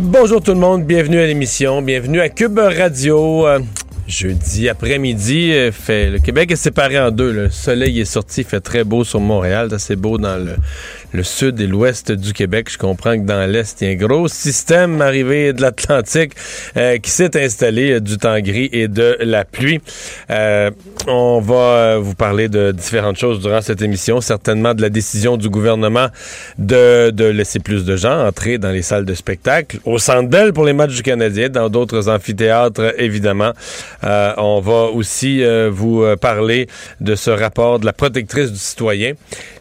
Bonjour tout le monde, bienvenue à l'émission, bienvenue à Cube Radio. Euh, jeudi après-midi, euh, fait, le Québec est séparé en deux. Le soleil est sorti, fait très beau sur Montréal, c'est beau dans le, le sud et l'ouest du Québec. Je comprends que dans l'est, il y a un gros système arrivé de l'Atlantique euh, qui s'est installé euh, du temps gris et de la pluie. Euh, on va vous parler de différentes choses durant cette émission, certainement de la décision du gouvernement de, de laisser plus de gens entrer dans les salles de spectacle, au Centre pour les matchs du Canadien, dans d'autres amphithéâtres, évidemment. on va aussi vous parler de ce rapport de la protectrice du citoyen.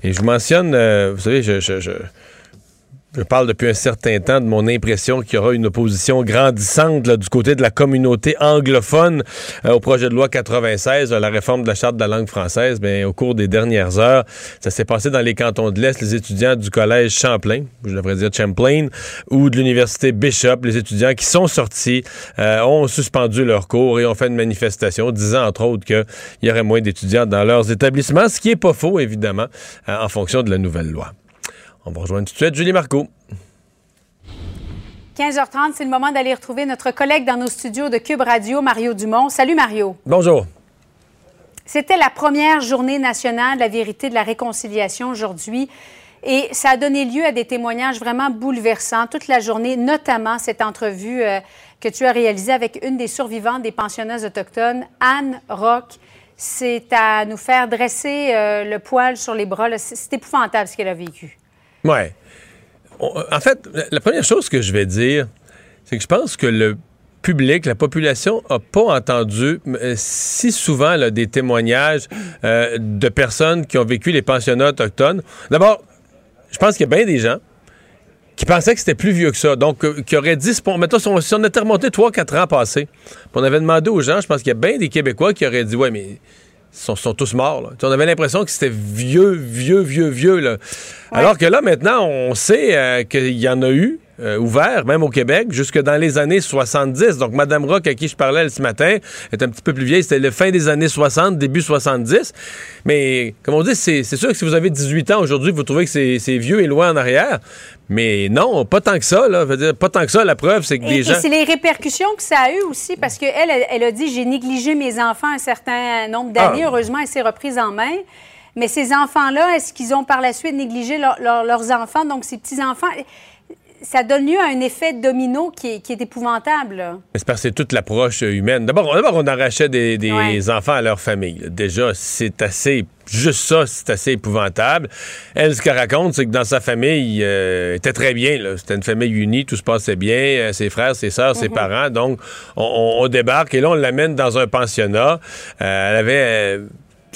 Et je mentionne, vous savez, je, parle depuis un certain temps de mon impression qu'il y aura une opposition grandissante du côté de la communauté anglophone euh, au projet de loi 96, euh, la réforme de la charte de la langue française. Bien, au cours des dernières heures, ça s'est passé dans les cantons de l'Est. Les étudiants du collège Champlain, je devrais dire Champlain, ou de l'université Bishop, les étudiants qui sont sortis, euh, ont suspendu leurs cours et ont fait une manifestation disant entre autres qu'il y aurait moins d'étudiants dans leurs établissements, ce qui est pas faux évidemment euh, en fonction de la nouvelle loi. On va rejoindre tout de suite Julie Marco. 15h30, c'est le moment d'aller retrouver notre collègue dans nos studios de Cube Radio, Mario Dumont. Salut Mario. Bonjour. C'était la première journée nationale de la vérité de la réconciliation aujourd'hui. Et ça a donné lieu à des témoignages vraiment bouleversants toute la journée, notamment cette entrevue euh, que tu as réalisée avec une des survivantes des pensionnats autochtones, Anne Rock. C'est à nous faire dresser euh, le poil sur les bras. C'est épouvantable ce qu'elle a vécu. Ouais. En fait, la première chose que je vais dire, c'est que je pense que le public, la population n'a pas entendu euh, si souvent des témoignages euh, de personnes qui ont vécu les pensionnats autochtones. D'abord, je pense qu'il y a bien des gens qui pensaient que c'était plus vieux que ça. Donc, euh, qui auraient dit, mettons, si on, si on était remonté 3-4 ans passés, on avait demandé aux gens, je pense qu'il y a bien des Québécois qui auraient dit, ouais, mais sont, sont tous morts. Là. On avait l'impression que c'était vieux, vieux, vieux, vieux. Là. Alors que là, maintenant, on sait euh, qu'il y en a eu. Euh, ouvert, même au Québec, jusque dans les années 70. Donc, Madame Rock, à qui je parlais ce matin, est un petit peu plus vieille. C'était le fin des années 60, début 70. Mais, comme on dit, c'est sûr que si vous avez 18 ans aujourd'hui, vous trouvez que c'est c'est vieux et loin en arrière. Mais non, pas tant que ça. Là. Je veux dire, pas tant que ça. La preuve, c'est que Et, des et gens... c'est les répercussions que ça a eu aussi, parce qu'elle, elle, elle a dit j'ai négligé mes enfants un certain nombre d'années. Ah. Heureusement, elle s'est reprise en main. Mais ces enfants-là, est-ce qu'ils ont par la suite négligé leur- leur- leurs enfants, donc ces petits-enfants? Ça donne lieu à un effet domino qui est, qui est épouvantable. C'est parce que c'est toute l'approche euh, humaine. D'abord, d'abord, on arrachait des, des Ouais. enfants à leur famille. Déjà, c'est assez. Juste ça, c'est assez épouvantable. Elle, ce qu'elle raconte, c'est que dans sa famille, euh, était très bien. C'était une famille unie, tout se passait bien. euh, ses frères, ses sœurs, ses parents. Donc, on, on- on débarque et là, on l'amène dans un pensionnat. Euh, elle avait.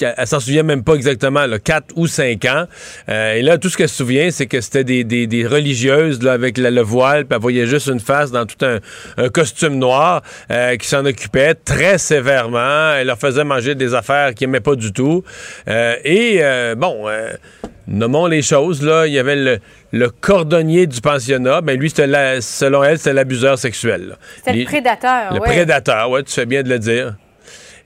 Elle, s'en souvient même pas exactement, là, 4 ou 5 ans. Euh, et là, tout ce qu'elle se souvient, c'est que c'était des, des- des religieuses là, avec la- le voile, puis elle voyait juste une face dans tout un, un costume noir euh, qui s'en occupait très sévèrement. Elle leur faisait manger des affaires qu'ils n'aimaient pas du tout. Euh, et, bon... Nommons les choses, là. Il y avait le, le cordonnier du pensionnat. Ben lui, la- selon elle, c'était l'abuseur sexuel. C'était le prédateur. le ouais. prédateur, oui, tu fais bien de le dire.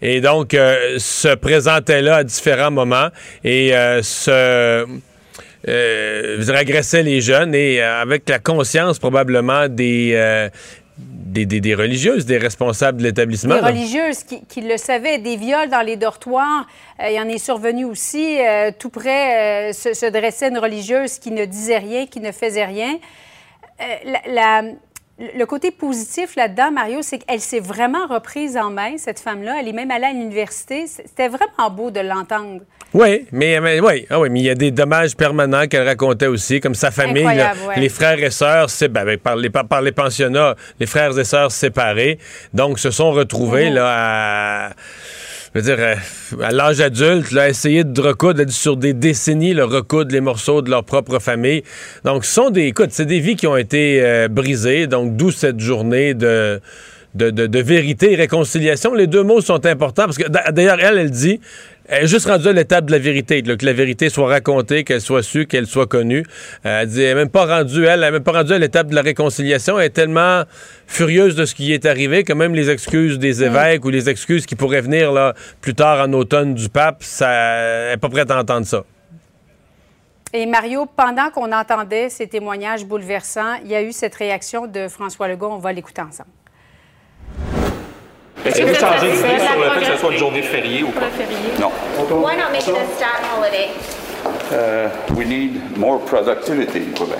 Et donc, euh, se présentait là à différents moments et euh, se euh, agressait les jeunes et euh, avec la conscience probablement des, euh, des, des- des religieuses, des responsables de l'établissement. Des religieuses qui, le savaient, des viols dans les dortoirs. Il y en est survenu aussi. tout près se, dressait une religieuse qui ne disait rien, qui ne faisait rien. La- le côté positif là-dedans, Mario, c'est qu'elle s'est vraiment reprise en main, cette femme-là. Elle est même allée à l'université. C'était vraiment beau de l'entendre. Oui, mais, mais, oui, ah oui, mais il y a des dommages permanents qu'elle racontait aussi, comme sa famille, là, Incroyable, ouais. les frères et sœurs, c'est ben, ben, par, les, par, par les pensionnats, les frères et sœurs séparés, donc se sont retrouvés là à, je veux dire, euh, à l'âge adulte, là, essayer de recoudre sur des décennies, le recoudre les morceaux de leur propre famille. Donc, ce sont des, écoute, c'est des vies qui ont été euh, brisées, donc d'où cette journée de de, de, vérité et réconciliation. Les deux mots sont importants parce que d'ailleurs, elle, elle dit, elle est juste rendue à l'étape de la vérité, que la vérité soit racontée, qu'elle soit su, qu'elle soit connue. Euh, elle dit, elle n'est même pas rendue, elle, elle même pas rendue à l'étape de la réconciliation. Elle est tellement furieuse de ce qui est arrivé que même les excuses des évêques ou les excuses qui pourraient venir là, plus tard en automne du pape, ça, elle n'est pas prête à entendre ça. Et Mario, pendant qu'on entendait ces témoignages bouleversants, il y a eu cette réaction de François Legault. On va l'écouter ensemble. Est-ce que vous changez d'idée sur le fait que ce soit une journée fériée ou pas? Non. Why not make it a stat holiday? Uh, we need more productivity in Quebec.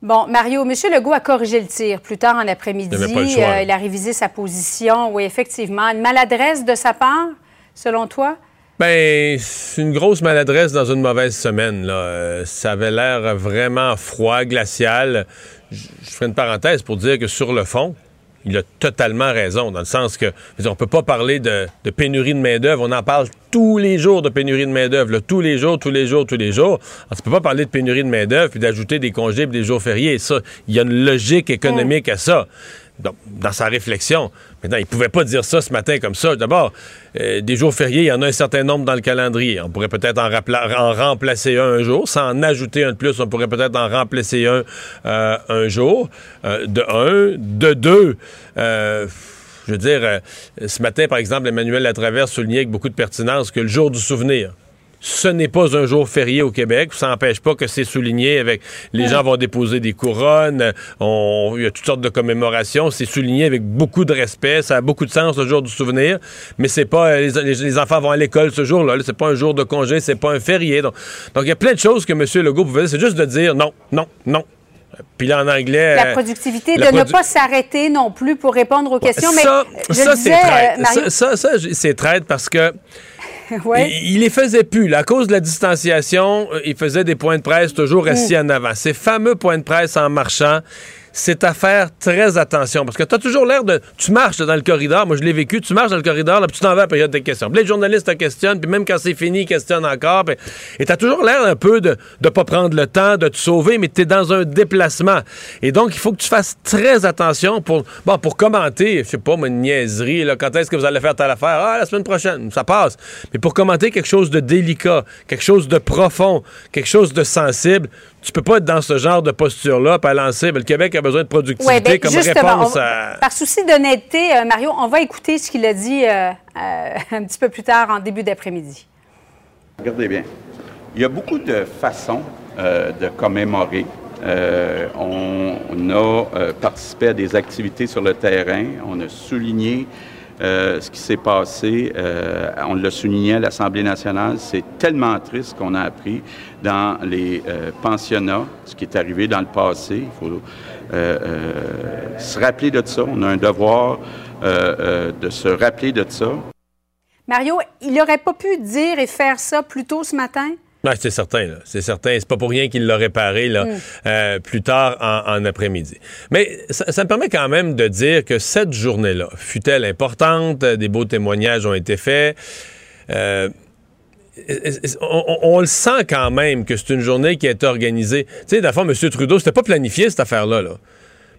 Bon, Mario, M. Legault a corrigé le tir plus tard en après-midi. Il, euh, il a révisé sa position. Oui, effectivement. Une maladresse de sa part, selon toi? Ben, c'est une grosse maladresse dans une mauvaise semaine. Là. Euh, ça avait l'air vraiment froid, glacial. Je ferai une parenthèse pour dire que sur le fond, il a totalement raison, dans le sens que on peut pas parler de, pénurie de main-d'œuvre. On en parle tous les jours de pénurie de main-d'œuvre, tous les jours, tous les jours, tous les jours. On ne peut pas parler de pénurie de main-d'œuvre puis d'ajouter des congés et des jours fériés. Ça, il y a une logique économique à ça dans sa réflexion. Maintenant, il ne pouvait pas dire ça ce matin comme ça. D'abord, euh, des jours fériés, il y en a un certain nombre dans le calendrier. On pourrait peut-être en, en, remplacer un un jour. Sans en ajouter un de plus, on pourrait peut-être en remplacer un euh, un jour. Euh, de un. De deux. je veux dire, ce matin, par exemple, Emmanuel Latraverse soulignait avec beaucoup de pertinence que le jour du souvenir, ce n'est pas un jour férié au Québec. Ça n'empêche pas que c'est souligné avec les gens vont déposer des couronnes. On, il y a toutes sortes de commémorations. C'est souligné avec beaucoup de respect. Ça a beaucoup de sens le jour du souvenir. Mais c'est pas les, les, enfants vont à l'école ce jour-là. c'est pas un jour de congé. C'est pas un férié. Donc, il y a plein de choses que M. Legault pouvait dire. C'est juste de dire non, non, non. Puis là, en anglais. La productivité, de ne pas s'arrêter non plus pour répondre aux questions. Ça, mais ça, c'est traite. Ça, ça c'est traite parce que il, les faisait plus. À cause de la distanciation, euh, il faisait des points de presse toujours assis mm. en avant. Ces fameux points de presse en marchant, c'est à faire très attention parce que tu as toujours l'air de. Tu marches dans le corridor, moi je l'ai vécu, tu marches dans le corridor, là, puis tu t'en vas à la période des questions. Les journalistes te questionnent, puis même quand c'est fini, ils questionnent encore. et tu as toujours l'air un peu de ne pas prendre le temps de te sauver, mais tu es dans un déplacement. Et donc, il faut que tu fasses très attention pour, bon, pour commenter, je sais pas, une niaiserie, là, quand est-ce que vous allez faire telle affaire? Ah, la semaine prochaine, ça passe. Mais pour commenter quelque chose de délicat, quelque chose de profond, quelque chose de sensible, tu peux pas être dans ce genre de posture-là, pas lancer. le Québec a besoin de productivité ben, comme réponse à... Par souci d'honnêteté, euh, Mario, on va écouter ce qu'il a dit euh, euh, un petit peu plus tard, en début d'après-midi. Regardez bien. Il y a beaucoup de façons de commémorer. on, a participé à des activités sur le terrain. On a souligné euh, ce qui s'est passé, euh, on l'a souligné à l'Assemblée nationale, c'est tellement triste qu'on a appris dans les euh, pensionnats, ce qui est arrivé dans le passé. Il faut se rappeler de ça. On a un devoir de se rappeler de ça. Mario, il n'aurait pas pu dire et faire ça plus tôt ce matin? C'est certain, c'est certain. C'est pas pour rien qu'il l'a réparé là, mm. euh, plus tard en, après-midi. Mais ça, me permet quand même de dire que cette journée-là, fut-elle importante, des beaux témoignages ont été faits. Euh, on, le sent quand même que c'est une journée qui a été organisée. Tu sais, d'abord, M. Trudeau, c'était pas planifié cette affaire-là. Là.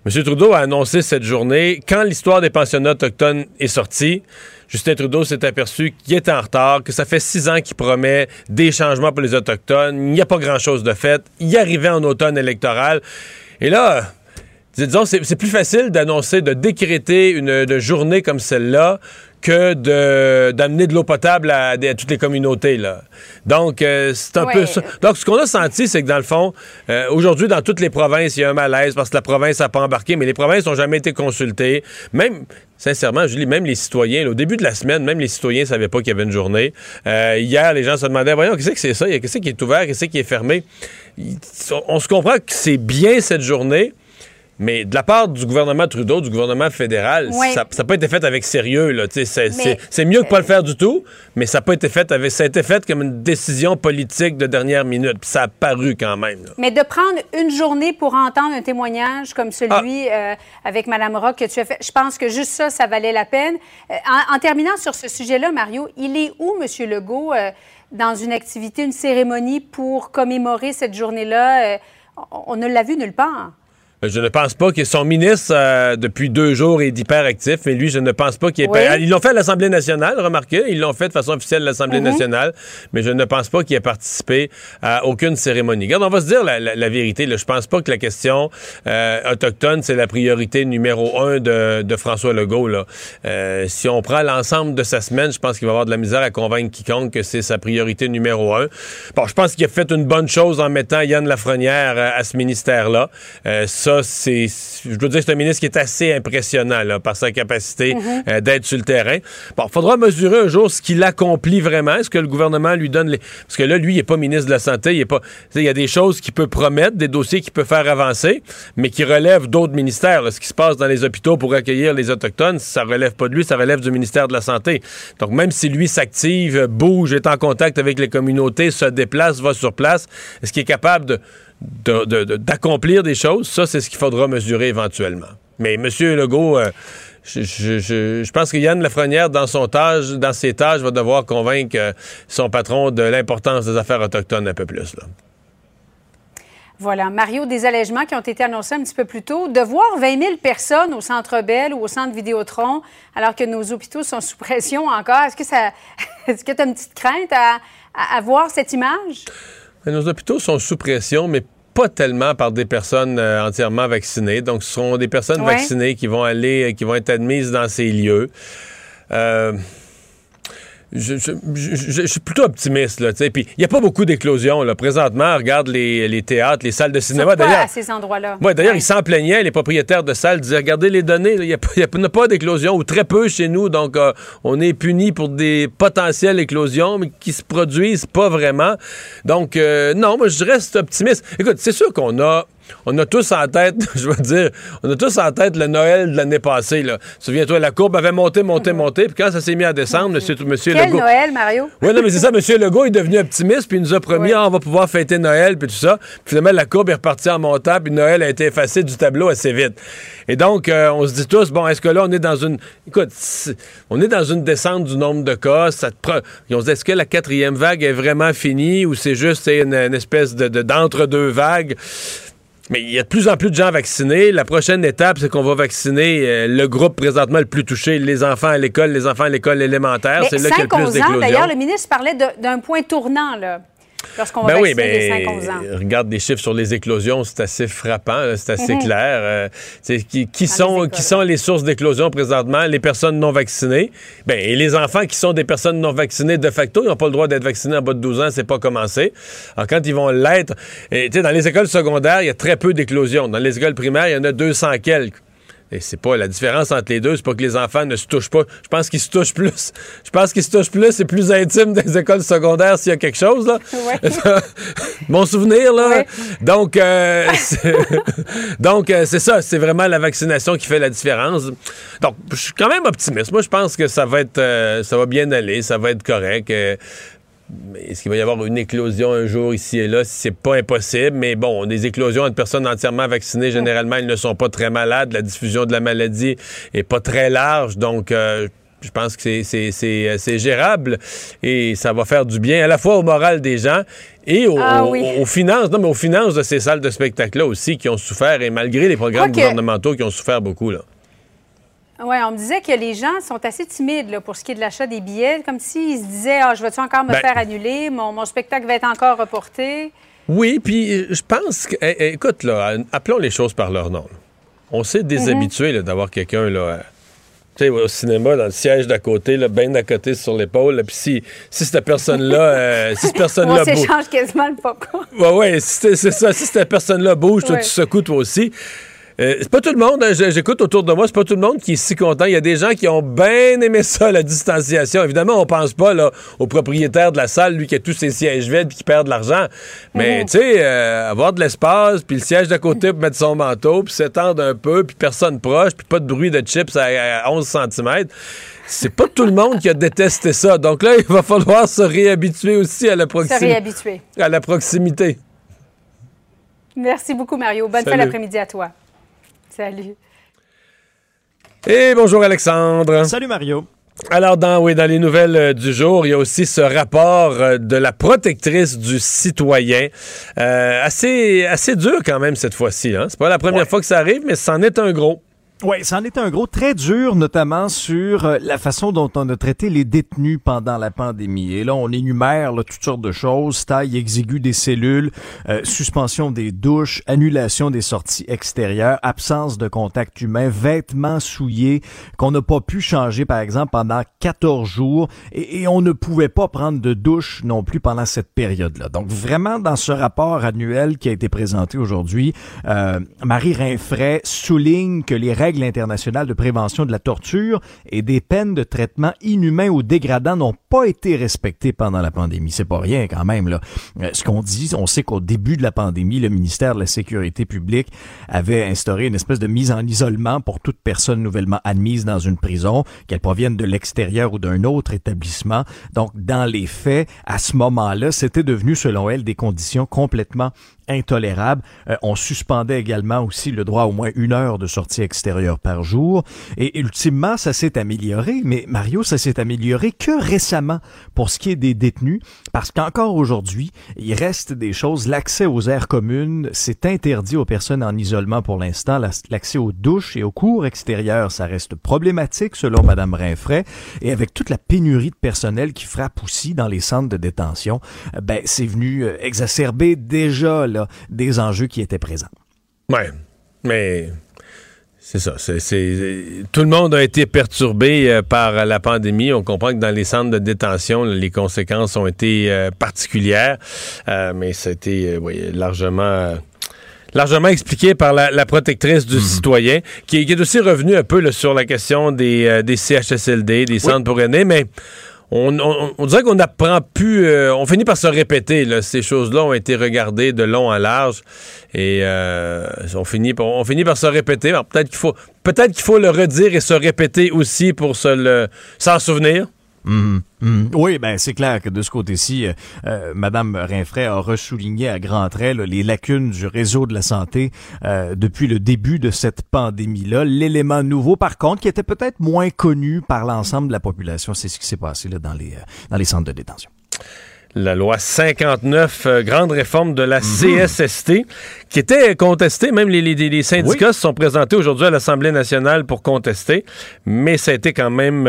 M. Trudeau a annoncé cette journée quand l'histoire des pensionnats autochtones est sortie. Justin Trudeau s'est aperçu qu'il était en retard, que ça fait six ans qu'il promet des changements pour les Autochtones. Il n'y a pas grand-chose de fait. Il arrivait en automne électoral. Et là, disons, c'est plus facile d'annoncer, de décréter une, journée comme celle-là que d'amener de, l'eau potable à, toutes les communautés. Là. Donc, euh, c'est un peu ça. Donc, ce qu'on a senti, c'est que dans le fond, euh, aujourd'hui, dans toutes les provinces, il y a un malaise parce que la province n'a pas embarqué, mais les provinces n'ont jamais été consultées. Même, sincèrement, je lis, même les citoyens, au début de la semaine, même les citoyens ne savaient pas qu'il y avait une journée. Euh, hier, les gens se demandaient, voyons, qu'est-ce que c'est ça? Qu'est-ce qui est ouvert? Qu'est-ce qui est fermé? On se comprend que c'est bien cette journée, mais de la part du gouvernement Trudeau, du gouvernement fédéral, ça n'a pas été fait avec sérieux. C'est mieux que pas le faire du tout, mais ça n'a pas été fait avec. Ça a été fait comme une décision politique de dernière minute. Puis ça a paru quand même. Mais de prendre une journée pour entendre un témoignage comme celui ah. euh, avec Mme Rock que tu as fait, je pense que juste ça, ça valait la peine. Euh, en, terminant sur ce sujet-là, Mario, il est où, M. Legault, euh, dans une activité, une cérémonie pour commémorer cette journée-là? on ne l'a vu nulle part. Je ne pense pas que son ministre, euh, depuis deux jours, est hyperactif, mais lui, je ne pense pas qu'il ait... Oui. Ils l'ont fait à l'Assemblée nationale, remarquez, ils l'ont fait de façon officielle à l'Assemblée Mhm. nationale, mais je ne pense pas qu'il ait participé à aucune cérémonie. Regarde, on va se dire la, la- la vérité, là. je pense pas que la question euh, autochtone, c'est la priorité numéro un de, de François Legault. Là. Euh, si on prend l'ensemble de sa semaine, je pense qu'il va avoir de la misère à convaincre quiconque que c'est sa priorité numéro un. Bon, je pense qu'il a fait une bonne chose en mettant Yann Lafrenière euh, à ce ministère-là. Euh, ça, c'est, je dois dire, que c'est un ministre qui est assez impressionnant là, par sa capacité euh, d'être sur le terrain. Bon, faudra mesurer un jour ce qu'il accomplit vraiment. Est-ce que le gouvernement lui donne les... Parce que là, lui, il n'est pas ministre de la Santé. Il est pas... Il y a des choses qu'il peut promettre, des dossiers qu'il peut faire avancer, mais qui relèvent d'autres ministères. là. Ce qui se passe dans les hôpitaux pour accueillir les Autochtones, ça relève pas de lui, ça relève du ministère de la Santé. Donc, même si lui s'active, bouge, est en contact avec les communautés, se déplace, va sur place, est-ce qu'il est capable de d'accomplir des choses, ça, c'est ce qu'il faudra mesurer éventuellement. Mais M. Legault, euh, je, pense que Yann Lafrenière, dans son tâche, dans ses tâches, va devoir convaincre euh, son patron de l'importance des affaires autochtones un peu plus. Là. Voilà, Mario, des allègements qui ont été annoncés un petit peu plus tôt. De voir 20 000 personnes au Centre Bell ou au Centre Vidéotron, alors que nos hôpitaux sont sous pression encore, est-ce que ça, est-ce que tu as une petite crainte à voir cette image? Nos hôpitaux sont sous pression, mais pas tellement par des personnes euh, entièrement vaccinées. Donc, ce seront des personnes Ouais. vaccinées qui vont aller, euh, qui vont être admises dans ces lieux. Euh, je, je- je- je- je suis plutôt optimiste, là. Puis, il n'y a pas beaucoup d'éclosions, là. Présentement, regarde les, les théâtres, les salles de cinéma. D'ailleurs, à ces endroits-là. Ouais, d'ailleurs, Ouais. ils s'en plaignaient, les propriétaires de salles disaient regardez les données, il n'y a, pas- il y a pas- pas d'éclosion ou très peu chez nous, donc euh, on est puni pour des potentielles éclosions, mais qui se produisent pas vraiment. Donc, euh, non, moi, je reste optimiste. Écoute, c'est sûr qu'on a. On a tous en tête, je veux dire, on a tous en tête le Noël de l'année passée. Souviens-toi, la courbe avait monté, monté, monté, puis quand ça s'est mis à descendre, monsieur, monsieur Quel Legault. Noël, Mario? Oui, non, mais c'est ça, M. Legault est devenu optimiste, puis il nous a promis. Ah, on va pouvoir fêter Noël, puis tout ça. Puis finalement, la courbe est repartie en montant, puis Noël a été effacé du tableau assez vite. Et donc, euh, on se dit tous, bon, est-ce que là, on est dans une. Écoute, on est dans une descente du nombre de cas. Ça te pre- on se dit, est-ce que la quatrième vague est vraiment finie, ou c'est juste une, une espèce de, de- d'entre-deux vagues? Mais il y a de plus en plus de gens vaccinés. La prochaine étape, c'est qu'on va vacciner euh, le groupe présentement le plus touché, les enfants à l'école, les enfants à l'école élémentaire. C'est là qu'il y a le plus 5-11 ans, d'éclosions. d'ailleurs, le ministre parlait d'un point tournant, là, lorsqu'on va Ben oui, ben, les 5-11 ans. regarde les chiffres sur les éclosions, c'est assez frappant, c'est assez clair. Euh, qui, sont, écoles, qui sont les sources d'éclosion présentement? Les personnes non vaccinées? Ben, et les enfants qui sont des personnes non vaccinées de facto, ils n'ont pas le droit d'être vaccinés en bas de 12 ans, c'est pas commencé. Alors, quand ils vont l'être, et, tu sais, dans les écoles secondaires, il y a très peu d'éclosions. Dans les écoles primaires, il y en a 200 quelques. Et c'est pas la différence entre les deux, c'est pas que les enfants ne se touchent pas. Je pense qu'ils se touchent plus. Je pense qu'ils se touchent plus, c'est plus intime des écoles secondaires s'il y a quelque chose, là. Ouais. Mon souvenir, là. Ouais. Donc, euh, c'est- donc euh, c'est ça, c'est vraiment la vaccination qui fait la différence. Donc, je suis quand même optimiste. Moi, je pense que ça va être, euh, ça va bien aller, ça va être correct. Est-ce qu'il va y avoir une éclosion un jour ici et là? C'est pas impossible, mais bon, des éclosions entre personnes entièrement vaccinées, généralement, elles ne sont pas très malades. La diffusion de la maladie est pas très large, donc euh, je pense que c'est- euh, c'est gérable et ça va faire du bien à la fois au moral des gens et au- Ah au- aux finances, non, mais aux finances de ces salles de spectacle-là aussi qui ont souffert, et malgré les programmes gouvernementaux qui ont souffert beaucoup, là. Oui, on me disait que les gens sont assez timides là, pour ce qui est de l'achat des billets, comme s'ils se disaient ah, je vais-tu encore me Ben- faire annuler, mon, mon spectacle va être encore reporté. Oui, puis euh, je pense que. eh, eh, écoute, là, appelons les choses par leur nom. On s'est déshabitué là, d'avoir quelqu'un, là. euh, tu sais, au cinéma, dans le siège d'à côté, là, bien à côté sur l'épaule. Puis si, si cette personne-là. euh, si cette On personne-là bouge. s'échange quasiment le popcorn. Si c'est c'est ça. Si cette personne-là bouge, toi, Ouais. tu secoues toi aussi. Euh, c'est pas tout le monde, hein, j'écoute autour de moi, c'est pas tout le monde qui est si content. Il y a des gens qui ont bien aimé ça, la distanciation. Évidemment, on pense pas là, au propriétaire de la salle, lui qui a tous ses sièges vides puis qui perd de l'argent. Mais Mhm. tu sais, euh, avoir de l'espace, puis le siège d'à côté pour mettre son manteau, puis s'étendre un peu, puis personne proche, puis pas de bruit de chips à, à 11 cm. C'est pas tout le monde qui a détesté ça. Donc là, il va falloir se réhabituer aussi à la, Se proximi- réhabituer. à la proximité. Merci beaucoup, Mario. Bonne fin d'après-midi à toi. Salut. Et bonjour Alexandre. Salut Mario. Alors, dans, oui, dans les nouvelles euh, du jour, il y a aussi ce rapport euh, de la protectrice du citoyen. Euh, assez, assez dur quand même cette fois-ci. Hein? C'est pas la première fois que ça arrive, mais c'en est un gros. Oui, ça en est un gros très dur, notamment sur euh, la façon dont on a traité les détenus pendant la pandémie. Et là, on énumère là, toutes sortes de choses taille exiguë des cellules, euh, suspension des douches, annulation des sorties extérieures, absence de contact humain, vêtements souillés qu'on n'a pas pu changer, par exemple, pendant 14 jours. Et, et on ne pouvait pas prendre de douche non plus pendant cette période-là. Donc, vraiment, dans ce rapport annuel qui a été présenté aujourd'hui, euh, Marie Rinfray souligne que les règles internationales de prévention de la torture et des peines de traitement inhumain ou dégradant n'ont pas été respectées pendant la pandémie. C'est pas rien quand même là. Euh, ce qu'on dit, on sait qu'au début de la pandémie, le ministère de la Sécurité publique avait instauré une espèce de mise en isolement pour toute personne nouvellement admise dans une prison, qu'elle provienne de l'extérieur ou d'un autre établissement. Donc dans les faits, à ce moment-là, c'était devenu selon elle des conditions complètement intolérable. Euh, on suspendait également aussi le droit au moins une heure de sortie extérieure par jour. Et ultimement, ça s'est amélioré. Mais Mario, ça s'est amélioré que récemment pour ce qui est des détenus, parce qu'encore aujourd'hui, il reste des choses. L'accès aux aires communes, c'est interdit aux personnes en isolement pour l'instant. L'accès aux douches et aux cours extérieurs, ça reste problématique selon Madame Rinfray. Et avec toute la pénurie de personnel qui frappe aussi dans les centres de détention, euh, ben c'est venu euh, exacerber déjà des enjeux qui étaient présents. Ouais, mais c'est ça. Tout le monde a été perturbé euh, par la pandémie. On comprend que dans les centres de détention, les conséquences ont été euh, particulières, euh, mais ça a été largement largement expliqué par la, protectrice du mhm. citoyen, qui, est aussi revenue un peu sur la question des, des CHSLD, des centres pour aînés, mais on, dirait qu'on n'apprend plus, euh, on finit par se répéter. ces choses-là ont été regardées de long à large et euh, on, finit, par se répéter. Peut-être qu'il faut, peut-être qu'il faut le redire et se répéter aussi pour s'en souvenir. Mhm. Mhm. Oui, ben c'est clair que de ce côté-ci, euh, euh, Madame Rinfray a ressouligné à grands traits les lacunes du réseau de la santé euh, depuis le début de cette pandémie-là. L'élément nouveau, par contre, qui était peut-être moins connu par l'ensemble de la population, c'est ce qui s'est passé là, dans les dans les centres de détention la loi 59, grande réforme de la mhm. CSST, qui était contestée. Même les, les, syndicats se sont présentés aujourd'hui à l'Assemblée nationale pour contester, mais ça a été quand même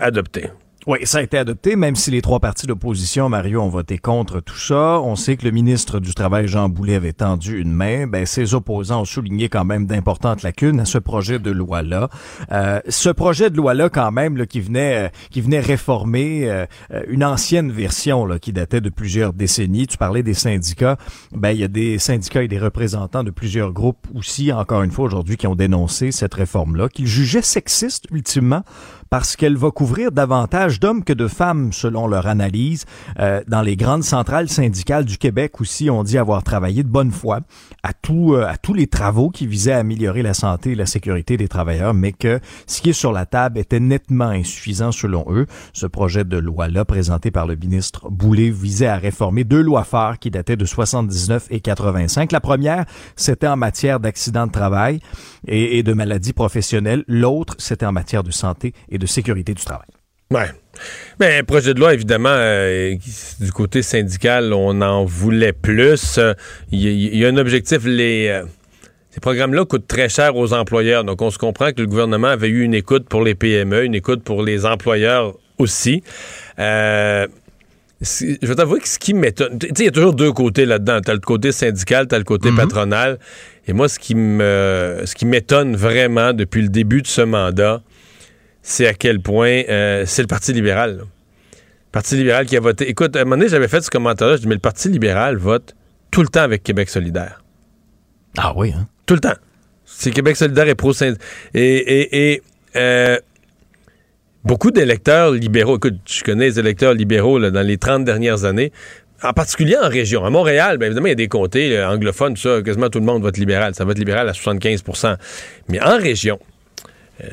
adopté. Oui, ça a été adopté, même si les trois partis d'opposition, Mario, ont voté contre tout ça. On sait que le ministre du Travail, Jean Boulet, avait tendu une main. Ben, ses opposants ont souligné quand même d'importantes lacunes à ce projet de loi-là. Euh, ce projet de loi-là, quand même, là, qui venait, euh, qui venait réformer euh, une ancienne version là, qui datait de plusieurs décennies. Tu parlais des syndicats. Ben, il y a des syndicats et des représentants de plusieurs groupes aussi, encore une fois aujourd'hui, qui ont dénoncé cette réforme-là, qu'ils jugeaient sexiste ultimement parce qu'elle va couvrir davantage d'hommes que de femmes, selon leur analyse. Euh, dans les grandes centrales syndicales du Québec aussi, on dit avoir travaillé de bonne foi à, tout, euh, à tous les travaux qui visaient à améliorer la santé et la sécurité des travailleurs, mais que ce qui est sur la table était nettement insuffisant selon eux. Ce projet de loi-là, présenté par le ministre Boulay, visait à réformer deux lois phares qui dataient de 79 et 85. La première, c'était en matière d'accidents de travail et, de maladies professionnelles. L'autre, c'était en matière de santé et de sécurité du travail. Ouais. Mais projet de loi, évidemment, euh, du côté syndical, on en voulait plus. Il y, a un objectif, les, euh, ces programmes-là coûtent très cher aux employeurs. Donc, on se comprend que le gouvernement avait eu une écoute pour les PME, une écoute pour les employeurs aussi. Euh, je vais t'avouer que ce qui m'étonne, tu sais, il y a toujours deux côtés là-dedans. T'as le côté syndical, t'as le côté mm-hmm. patronal. Et moi, ce qui me, ce qui m'étonne vraiment depuis le début de ce mandat, c'est à quel point euh, c'est le Parti libéral. Le Parti libéral qui a voté. Écoute, à un moment donné, j'avais fait ce commentaire-là. Je dis, mais le Parti libéral vote tout le temps avec Québec solidaire. Ah oui, hein? Tout le temps. C'est Québec solidaire et pro Et, et, et euh, beaucoup d'électeurs libéraux, écoute, je connais les électeurs libéraux dans les 30 dernières années, en particulier en région. À Montréal, bien évidemment, il y a des comtés anglophones, tout ça, quasiment tout le monde vote libéral. Ça vote libéral à 75% Mais en région,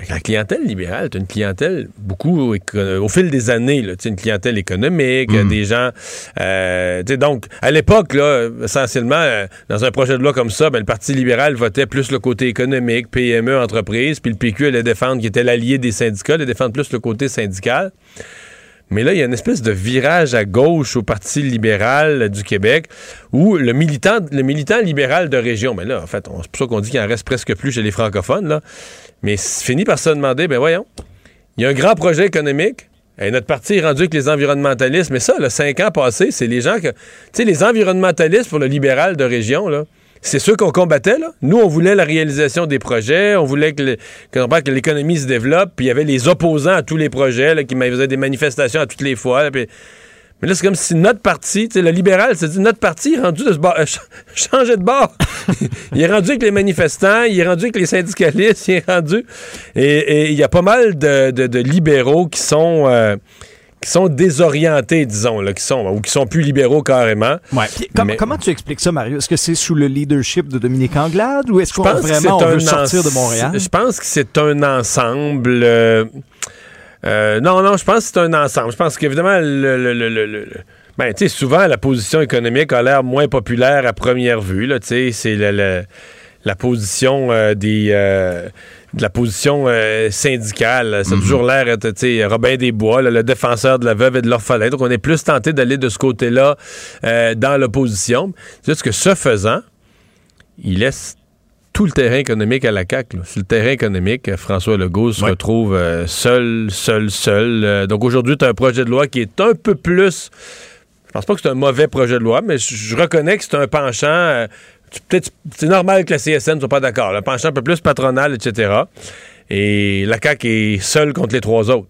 la clientèle libérale, c'est une clientèle beaucoup au fil des années, là, tu une clientèle économique, Mm. des gens. euh, tu donc, à l'époque, là, essentiellement, euh, dans un projet de loi comme ça, ben, le Parti libéral votait plus le côté économique, PME, entreprise, puis le PQ allait défendre, qui était l'allié des syndicats, allait défendre plus le côté syndical. Mais là, il y a une espèce de virage à gauche au Parti libéral du Québec où le militant, libéral de région, mais là, en fait, c'est pour ça qu'on dit qu'il en reste presque plus chez les francophones, là, mais finit par se demander, ben voyons, il y a un grand projet économique, et notre parti est rendu avec les environnementalistes, mais ça, le cinq ans passés, c'est les gens que, tu sais, les environnementalistes pour le libéral de région, là, c'est ceux qu'on combattait, là. Nous, on voulait la réalisation des projets, on voulait que, l'économie se développe, puis il y avait les opposants à tous les projets, là, qui faisaient des manifestations à toutes les fois, mais là, c'est comme si notre parti, le libéral, s'est dit, notre parti est rendu de ce bord, ch- changé de bord. il est rendu avec les manifestants, il est rendu avec les syndicalistes, il est rendu. Et il y a pas mal de libéraux qui sont. euh, qui sont désorientés, disons, là, qui sont, ou qui sont plus libéraux carrément. Ouais. Puis, com- Mais- Comment tu expliques ça, Mario? Est-ce que c'est sous le leadership de Dominique Anglade ou est-ce qu'on que vraiment c'est on veut un sortir de Montréal? Je pense que c'est un ensemble. euh, euh, non, non, je pense que c'est un ensemble. Je pense qu'évidemment, le, le, le, le- ben, tu sais, souvent, la position économique a l'air moins populaire à première vue. Là, tu sais, c'est la position euh, des. De la position euh, syndicale. Ça a toujours l'air, tu sais, Robin Desbois, là, le défenseur de la veuve et de l'orphelin. Donc, on est plus tenté d'aller de ce côté-là euh, dans l'opposition. C'est juste que ce faisant, il laisse tout le terrain économique à la CAQ. là. Sur le terrain économique, François Legault se Ouais. retrouve euh, seul, seul, seul. Euh, donc aujourd'hui, tu as un projet de loi qui est un peu plus... Je pense pas que c'est un mauvais projet de loi, mais je, reconnais que c'est un penchant... euh, C'est normal que la CSN ne soit pas d'accord. Un penchant un peu plus patronal, etc. Et la CAQ est seule contre les trois autres.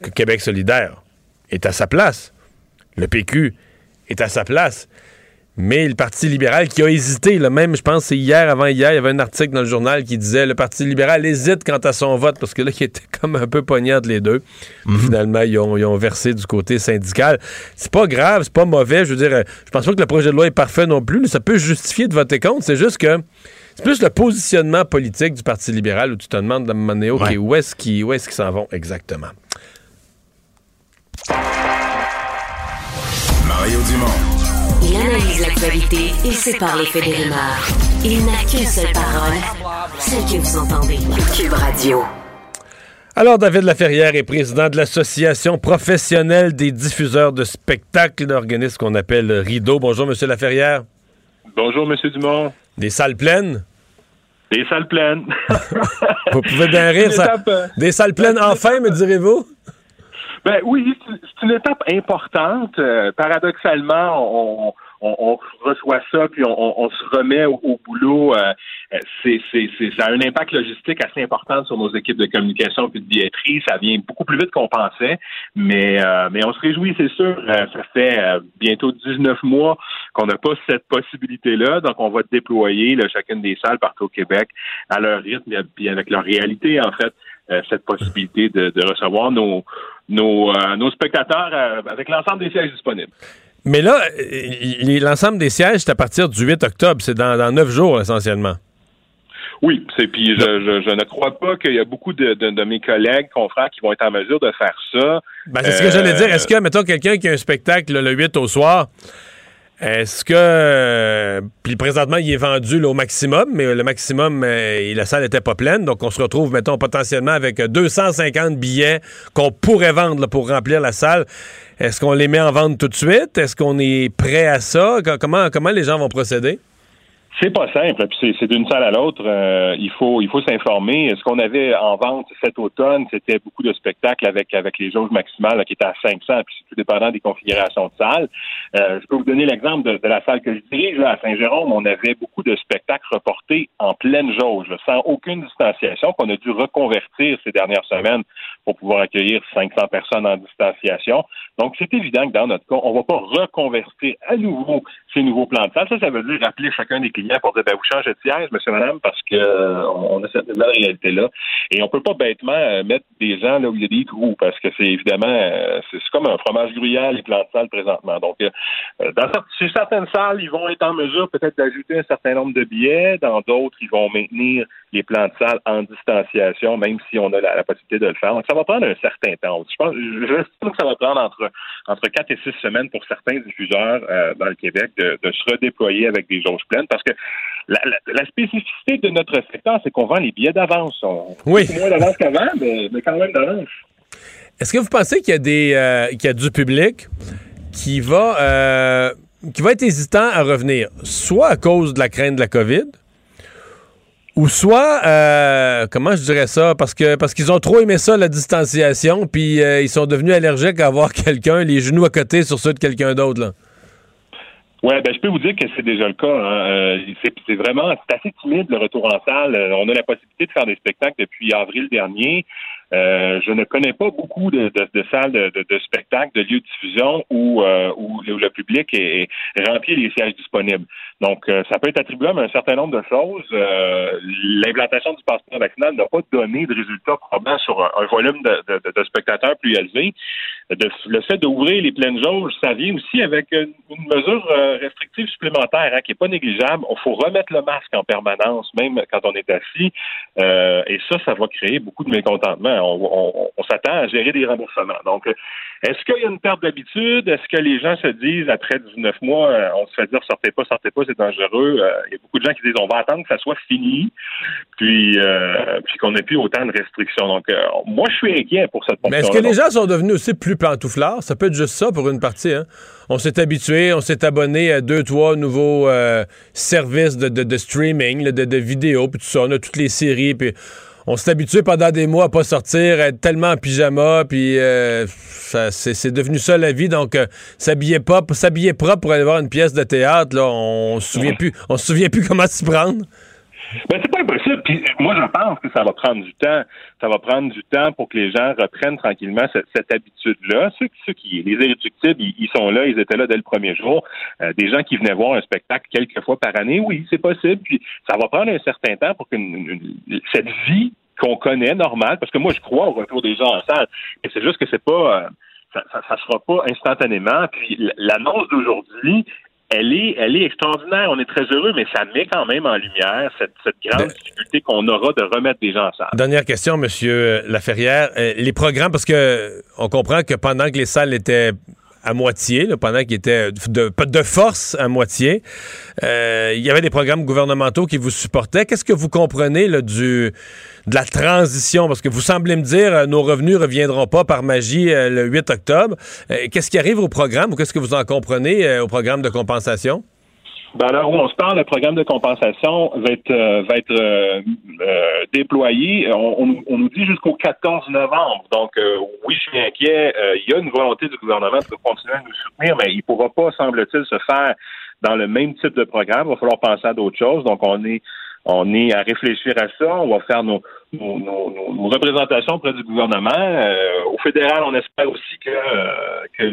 Que Québec solidaire est à sa place. Le PQ est à sa place. Mais le Parti libéral qui a hésité, là, même, je pense, c'est hier, avant hier, il y avait un article dans le journal qui disait le Parti libéral hésite quant à son vote, parce que là, il était comme un peu pogné entre les deux. Puis Finalement, ils ont, ils ont versé du côté syndical. C'est pas grave, c'est pas mauvais. Je veux dire, euh, je pense pas que le projet de loi est parfait non plus. Ça peut justifier de voter contre. C'est juste que c'est plus le positionnement politique du Parti libéral où tu te demandes, de Ouais. où est-ce qu'ils où est-ce qu'ils s'en vont exactement? Mario Dumont. Il analyse l'actualité et sépare les faits des rumeurs. Il n'a qu'une seule parole, celle que vous entendez. Cube Radio. Alors, David Laferrière est président de l'Association professionnelle des diffuseurs de spectacles, l'organisme qu'on appelle Rideau. Bonjour, Monsieur Laferrière. Bonjour, M. Dumont. Des salles pleines? Des salles pleines. Vous pouvez bien rire, ça. étape, euh, Des salles pleines enfin, me direz-vous? Ben oui, c'est une étape importante. Euh, paradoxalement, on, on, on reçoit ça, puis on, on- se remet au, au boulot. Euh, c'est, ça a un impact logistique assez important sur nos équipes de communication et de billetterie. Ça vient beaucoup plus vite qu'on pensait, mais, euh, mais on se réjouit, c'est sûr. Euh, ça fait euh, bientôt 19 mois qu'on n'a pas cette possibilité-là, donc on va déployer là, chacune des salles partout au Québec à leur rythme et avec leur réalité, en fait, euh, cette possibilité de, de recevoir nos, nos, euh, nos spectateurs euh, avec l'ensemble des sièges disponibles. Mais là, euh, l'ensemble des sièges, c'est à partir du 8 octobre. C'est dans, 9 jours, essentiellement. Oui, c'est puis je, je, je ne crois pas qu'il y a beaucoup de, de, de mes collègues, confrères, qui vont être en mesure de faire ça. Ben, c'est ce que j'allais dire. Est-ce que, mettons, quelqu'un qui a un spectacle le 8 au soir, est-ce que. euh, Puis présentement, il est vendu là, au maximum, mais le maximum, euh, la salle n'était pas pleine. Donc, on se retrouve, mettons, potentiellement avec euh, 250 billets qu'on pourrait vendre pour remplir la salle. Est-ce qu'on les met en vente tout de suite? Est-ce qu'on est prêt à ça? Co- Comment, comment les gens vont procéder? C'est pas simple, puis c'est- d'une salle à l'autre. euh, il faut il faut s'informer. Ce qu'on avait en vente cet automne, c'était beaucoup de spectacles avec avec les jauges maximales là, qui étaient à 500, puis c'est tout dépendant des configurations de salles. Euh, je peux vous donner l'exemple de, de la salle que je dirige là, à Saint-Jérôme. On avait beaucoup de spectacles reportés en pleine jauge, là, sans aucune distanciation, qu'on a dû reconvertir ces dernières semaines pour pouvoir accueillir 500 personnes en distanciation. Donc, c'est évident que dans notre cas, on va pas reconvertir à nouveau nouveaux plans de salle. Ça, ça veut dire rappeler chacun des clients pour dire, ben, vous changez de siège, monsieur, madame, parce que euh, on a cette nouvelle réalité-là. Et on peut pas bêtement euh, mettre des gens là où il y a des trous, parce que c'est évidemment, euh, c'est comme un fromage gruyère, les plans de salle présentement. Donc, dans certaines salles, ils vont être en mesure peut-être d'ajouter un certain nombre de billets. Dans d'autres, ils vont maintenir les plans de salle en distanciation, même si on a la, possibilité de le faire. Donc, ça va prendre un certain temps. Je pense, j'estime que ça va prendre entre, entre 4 et 6 semaines pour certains diffuseurs dans le Québec se redéployer avec des jauges pleines parce que la, spécificité de notre secteur, c'est qu'on vend les billets d'avance. Oui. Moins d'avance qu'avant, mais, quand même d'avance. Est-ce que vous pensez qu'il y a des euh, qu'il y a du public qui va euh, qui va être hésitant à revenir, soit à cause de la crainte de la COVID, ou soit euh, comment je dirais ça, parce que parce qu'ils ont trop aimé ça la distanciation, puis ils sont devenus allergiques à avoir quelqu'un les genoux à côté sur ceux de quelqu'un d'autre là? Oui, ben je peux vous dire que c'est déjà le cas. Hein. Euh, c'est vraiment c'est assez timide le retour en salle. Euh, on a la possibilité de faire des spectacles depuis avril dernier. Euh, je ne connais pas beaucoup de, salles de, spectacles, de lieux de diffusion où, où, le public est, rempli les sièges disponibles. Donc, ça peut être attribué à un certain nombre de choses. L'implantation du passeport vaccinal n'a pas donné de résultats probants sur un, volume de, spectateurs plus élevé. le fait d'ouvrir les pleines jauges, ça vient aussi avec une, mesure restrictive supplémentaire hein, qui n'est pas négligeable. Il faut remettre le masque en permanence, même quand on est assis. Euh, et ça, ça va créer beaucoup de mécontentement. On, s'attend à gérer des remboursements. Donc, est-ce qu'il y a une perte d'habitude? Est-ce que les gens se disent, après 19 mois, euh, on se fait dire, sortez pas, sortez pas, c'est dangereux. Euh, il y a beaucoup de gens qui disent, on va attendre que ça soit fini, puis, puis qu'on n'ait plus autant de restrictions. Donc, moi, je suis inquiet pour cette Mais est-ce que les gens sont devenus aussi plus pantouflards? Ça peut être juste ça pour une partie, hein? On s'est habitué, on s'est abonné à deux, trois nouveaux euh, services de, de, streaming, de, de vidéos, puis tout ça. On a toutes les séries, puis on s'est habitué pendant des mois à pas sortir, à être tellement en pyjama, puis euh, c'est devenu ça la vie. Donc, euh, s'habiller pas, s'habiller propre pour aller voir une pièce de théâtre, là, on se souvient plus, on se souvient plus comment s'y prendre. Ben, c'est pas impossible. Puis moi, je pense que ça va prendre du temps. Ça va prendre du temps pour que les gens reprennent tranquillement cette, habitude-là. Ceux, ceux, qui, les irréductibles, ils, sont là, ils étaient là dès le premier jour. Euh, des gens qui venaient voir un spectacle quelques fois par année, oui, c'est possible. Puis ça va prendre un certain temps pour que cette vie qu'on connaît normale, parce que moi, je crois au retour des gens en salle. Et c'est juste que c'est pas. Euh, ça, ça, sera pas instantanément. Puis l'annonce d'aujourd'hui, elle est, elle est extraordinaire. On est très heureux, mais ça met quand même en lumière cette, grande difficulté qu'on aura de remettre des gens en salle. Dernière question, Monsieur Laferrière. Euh, les programmes, parce que on comprend que pendant que les salles étaient à moitié, pendant qu'il était de, force à moitié. Euh, il y avait des programmes gouvernementaux qui vous supportaient. Qu'est-ce que vous comprenez là, du, de la transition? Parce que vous semblez me dire euh, nos revenus ne reviendront pas par magie euh, le 8 octobre. qu'est-ce qui arrive au programme ou qu'est-ce que vous en comprenez au programme de compensation? Ben alors, où on se parle, le programme de compensation va être, euh, va être euh, euh, déployé. On, nous dit jusqu'au 14 novembre. Donc, oui, je suis inquiet. Il y a une volonté du gouvernement de continuer à nous soutenir, mais il ne pourra pas, semble-t-il, se faire dans le même type de programme. Il va falloir penser à d'autres choses. Donc, on est on est à réfléchir à ça. On va faire nos, nos, représentations auprès du gouvernement. Euh, au fédéral, on espère aussi que, euh, que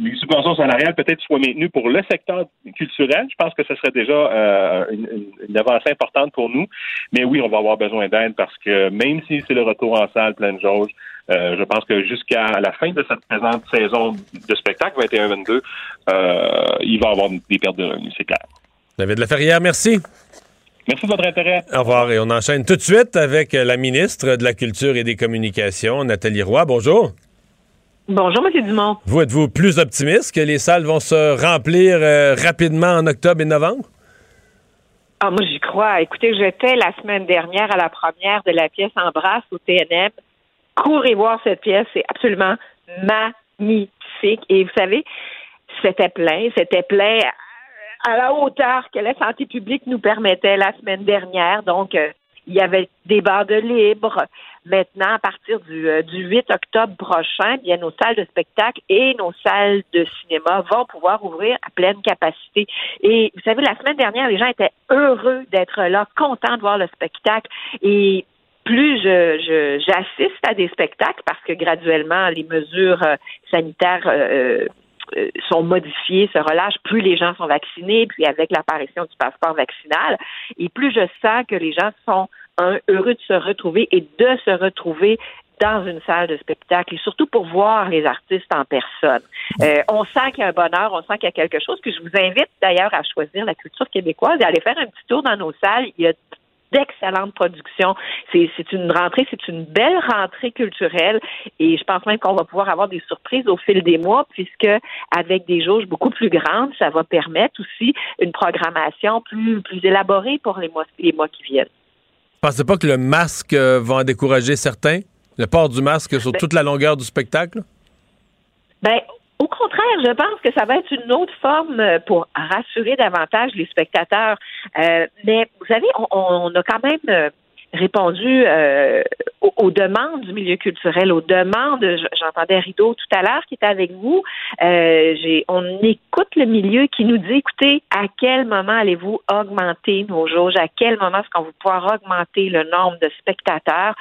les subventions salariales peut-être soient maintenues pour le secteur culturel. Je pense que ce serait déjà euh, une, une, avancée importante pour nous. Mais oui, on va avoir besoin d'aide parce que même si c'est le retour en salle pleine jauge, je pense que jusqu'à la fin de cette présente saison de spectacle 21-22, il va y avoir des pertes de revenus, c'est clair. David Laferrière, merci. Merci de votre intérêt. Au revoir. Et on enchaîne tout de suite avec la ministre de la Culture et des Communications, Nathalie Roy. Bonjour. Bonjour, M. Dumont. Vous êtes-vous plus optimiste que les salles vont se remplir euh, rapidement en octobre et novembre? Ah, moi, j'y crois. Écoutez, j'étais la semaine dernière à la première de la pièce Embrasse au TNM. Courez voir cette pièce. C'est absolument magnifique. Et vous savez, c'était plein. C'était plein à la hauteur que la santé publique nous permettait la semaine dernière. Donc, euh, il y avait des de libre. Maintenant, à partir du, euh, du 8 octobre prochain, bien, nos salles de spectacle et nos salles de cinéma vont pouvoir ouvrir à pleine capacité. Et vous savez, la semaine dernière, les gens étaient heureux d'être là, contents de voir le spectacle. Et plus je, j'assiste à des spectacles parce que graduellement les mesures euh, sanitaires euh, sont modifiés, se relâchent, plus les gens sont vaccinés, puis avec l'apparition du passeport vaccinal, et plus je sens que les gens sont heureux de se retrouver et de se retrouver dans une salle de spectacle et surtout pour voir les artistes en personne. Euh, on sent qu'il y a un bonheur, on sent qu'il y a quelque chose. Puis je vous invite d'ailleurs à choisir la culture québécoise et aller faire un petit tour dans nos salles. Il y a d'excellentes productions. C'est, une rentrée, c'est une belle rentrée culturelle et je pense même qu'on va pouvoir avoir des surprises au fil des mois puisque avec des jauges beaucoup plus grandes, ça va permettre aussi une programmation plus, plus élaborée pour les mois, les mois qui viennent. Pensez pas que le masque euh, va en décourager certains? Le port du masque sur ben toute la longueur du spectacle? Ben, au contraire, je pense que ça va être une autre forme euh, pour rassurer davantage les spectateurs. Euh, mais vous savez, on, a quand même répondu euh, aux, demandes du milieu culturel, aux demandes. J'entendais Rideau tout à l'heure qui était avec vous. Euh, on écoute le milieu qui nous dit écoutez, à quel moment allez-vous augmenter nos jauges? À quel moment est-ce qu'on va pouvoir augmenter le nombre de spectateurs?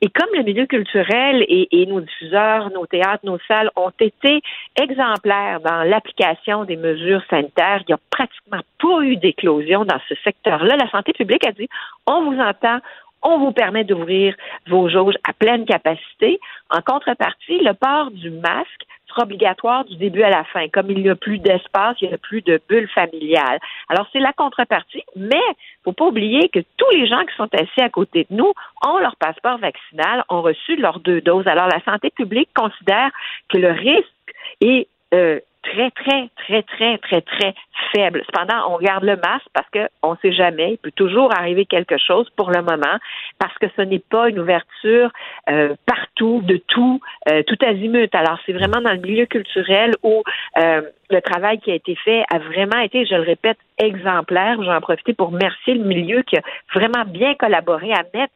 Et comme le milieu culturel et, et nos diffuseurs, nos théâtres, nos salles ont été exemplaires dans l'application des mesures sanitaires, il n'y a pratiquement pas eu d'éclosion dans ce secteur-là. La santé publique a dit on vous entend, on vous permet d'ouvrir vos jauges à pleine capacité. En contrepartie, le port du masque sera obligatoire du début à la fin. Comme il n'y a plus d'espace, il n'y a plus de bulle familiale. Alors, c'est la contrepartie, mais il faut pas oublier que tous les gens qui sont assis à côté de nous ont leur passeport vaccinal, ont reçu leurs deux doses. Alors, la santé publique considère que le risque est euh, très, très, très, très, très, très faible. Cependant, on garde le masque parce qu'on ne sait jamais. Il peut toujours arriver quelque chose pour le moment parce que ce n'est pas une ouverture euh, partout, de tout, euh, tout azimut. Alors, c'est vraiment dans le milieu culturel où euh, le travail qui a été fait a vraiment été, je le répète, exemplaire. J'en profite pour remercier le milieu qui a vraiment bien collaboré à mettre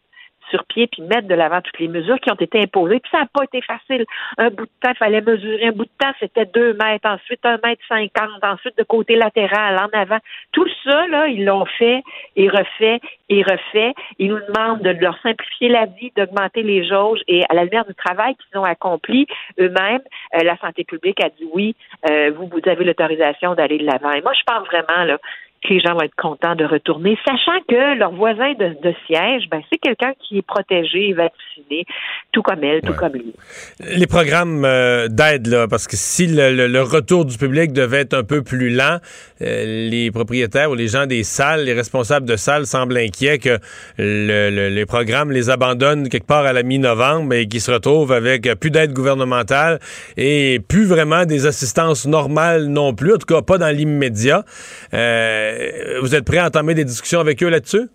sur pied puis mettre de l'avant toutes les mesures qui ont été imposées. Puis ça n'a pas été facile. Un bout de temps, il fallait mesurer. Un bout de temps, c'était deux mètres. Ensuite, un mètre cinquante. Ensuite, de côté latéral, en avant. Tout ça, là, ils l'ont fait et refait et refait. Ils nous demandent de leur simplifier la vie, d'augmenter les jauges. Et à la lumière du travail qu'ils ont accompli eux-mêmes, euh, la santé publique a dit oui, euh, vous, vous avez l'autorisation d'aller de l'avant. Et moi, je pense vraiment là, que les gens vont être contents de retourner, sachant que leur voisin de, siège, ben, c'est quelqu'un qui est protégé et vacciné, tout comme elle, tout comme lui. Les programmes euh, d'aide, là, parce que si le, retour du public devait être un peu plus lent, euh, les propriétaires ou les gens des salles, les responsables de salles semblent inquiets que les programmes les abandonnent quelque part à la mi-novembre et qu'ils se retrouvent avec plus d'aide gouvernementale et plus vraiment des assistances normales non plus, en tout cas pas dans l'immédiat. Euh, euh, vous êtes prêt à entamer des discussions avec eux là-dessus?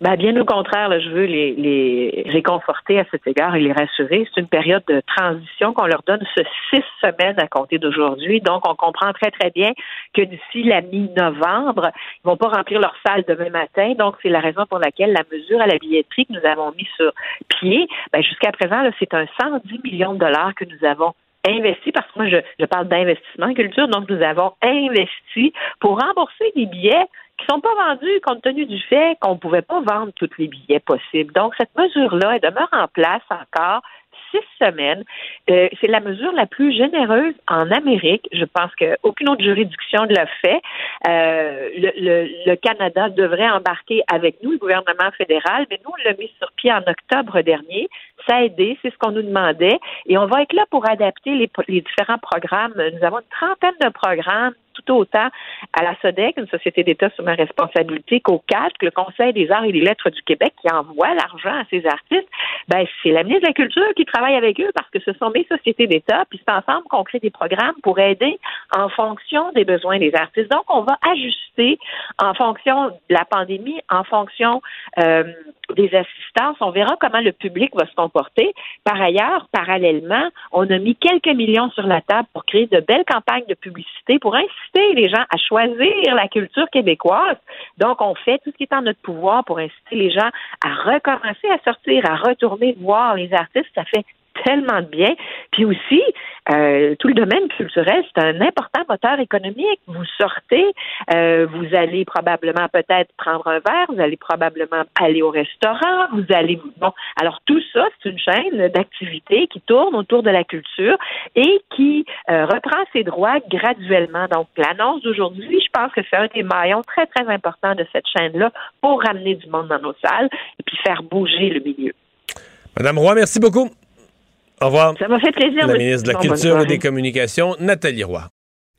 Ben, bien au contraire, je veux les, réconforter à cet égard et les rassurer. C'est une période de transition qu'on leur donne ce six semaines à compter d'aujourd'hui. Donc, on comprend très, très bien que d'ici la mi-novembre, ils vont pas remplir leur salle demain matin. Donc, c'est la raison pour laquelle la mesure à la billetterie que nous avons mis sur pied, ben, jusqu'à présent, c'est un 110 millions de dollars que nous avons investi, parce que moi, je, je parle d'investissement en culture, donc nous avons investi pour rembourser des billets qui sont pas vendus compte tenu du fait qu'on ne pouvait pas vendre tous les billets possibles. Donc, cette mesure-là, elle demeure en place encore six semaines. Euh, c'est la mesure la plus généreuse en Amérique. Je pense qu'aucune autre juridiction ne l'a fait. Euh, le, le, Canada devrait embarquer avec nous, le gouvernement fédéral, mais nous, on l'a mis sur pied en octobre dernier. Ça a aidé, c'est ce qu'on nous demandait. Et on va être là pour adapter les, les différents programmes. Nous avons une trentaine de programmes tout autant à la SODEC, une société d'État sous ma responsabilité, qu'au CAD, le Conseil des arts et des lettres du Québec, qui envoie l'argent à ces artistes, ben, c'est la ministre de la Culture qui travaille avec eux parce que ce sont mes sociétés d'État, puis c'est ensemble qu'on crée des programmes pour aider en fonction des besoins des artistes. Donc, on va ajuster en fonction de la pandémie, en fonction euh, des assistances. On verra comment le public va se comporter. Par ailleurs, parallèlement, on a mis quelques millions sur la table pour créer de belles campagnes de publicité pour inciter les gens à choisir la culture québécoise. Donc, on fait tout ce qui est en notre pouvoir pour inciter les gens à recommencer à sortir, à retourner voir les artistes. Ça fait tellement de bien. Puis aussi, euh, tout le domaine culturel, c'est un important moteur économique. Vous sortez, euh, vous allez probablement peut-être prendre un verre, vous allez probablement aller au restaurant, vous allez bon. Alors tout ça, c'est une chaîne d'activités qui tourne autour de la culture et qui euh, reprend ses droits graduellement. Donc l'annonce d'aujourd'hui, je pense que c'est un des maillons très très importants de cette chaîne-là pour ramener du monde dans nos salles et puis faire bouger le milieu. Madame Roy, merci beaucoup. Au revoir. Ça m'a fait plaisir. La ministre de la Culture et des Communications, Nathalie Roy.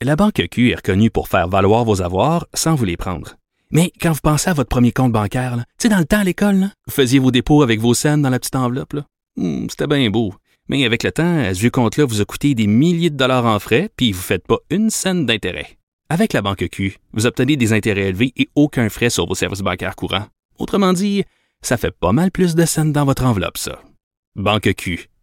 La Banque Q est reconnue pour faire valoir vos avoirs sans vous les prendre. Mais quand vous pensez à votre premier compte bancaire, tu sais, dans le temps à l'école, vous faisiez vos dépôts avec vos scènes dans la petite enveloppe. Hmm, C'était bien beau. Mais avec le temps, ce vieux compte-là vous a coûté des milliers de dollars en frais, puis vous ne faites pas une scène d'intérêt. Avec la Banque Q, vous obtenez des intérêts élevés et aucun frais sur vos services bancaires courants. Autrement dit, ça fait pas mal plus de scènes dans votre enveloppe, ça. Banque Q.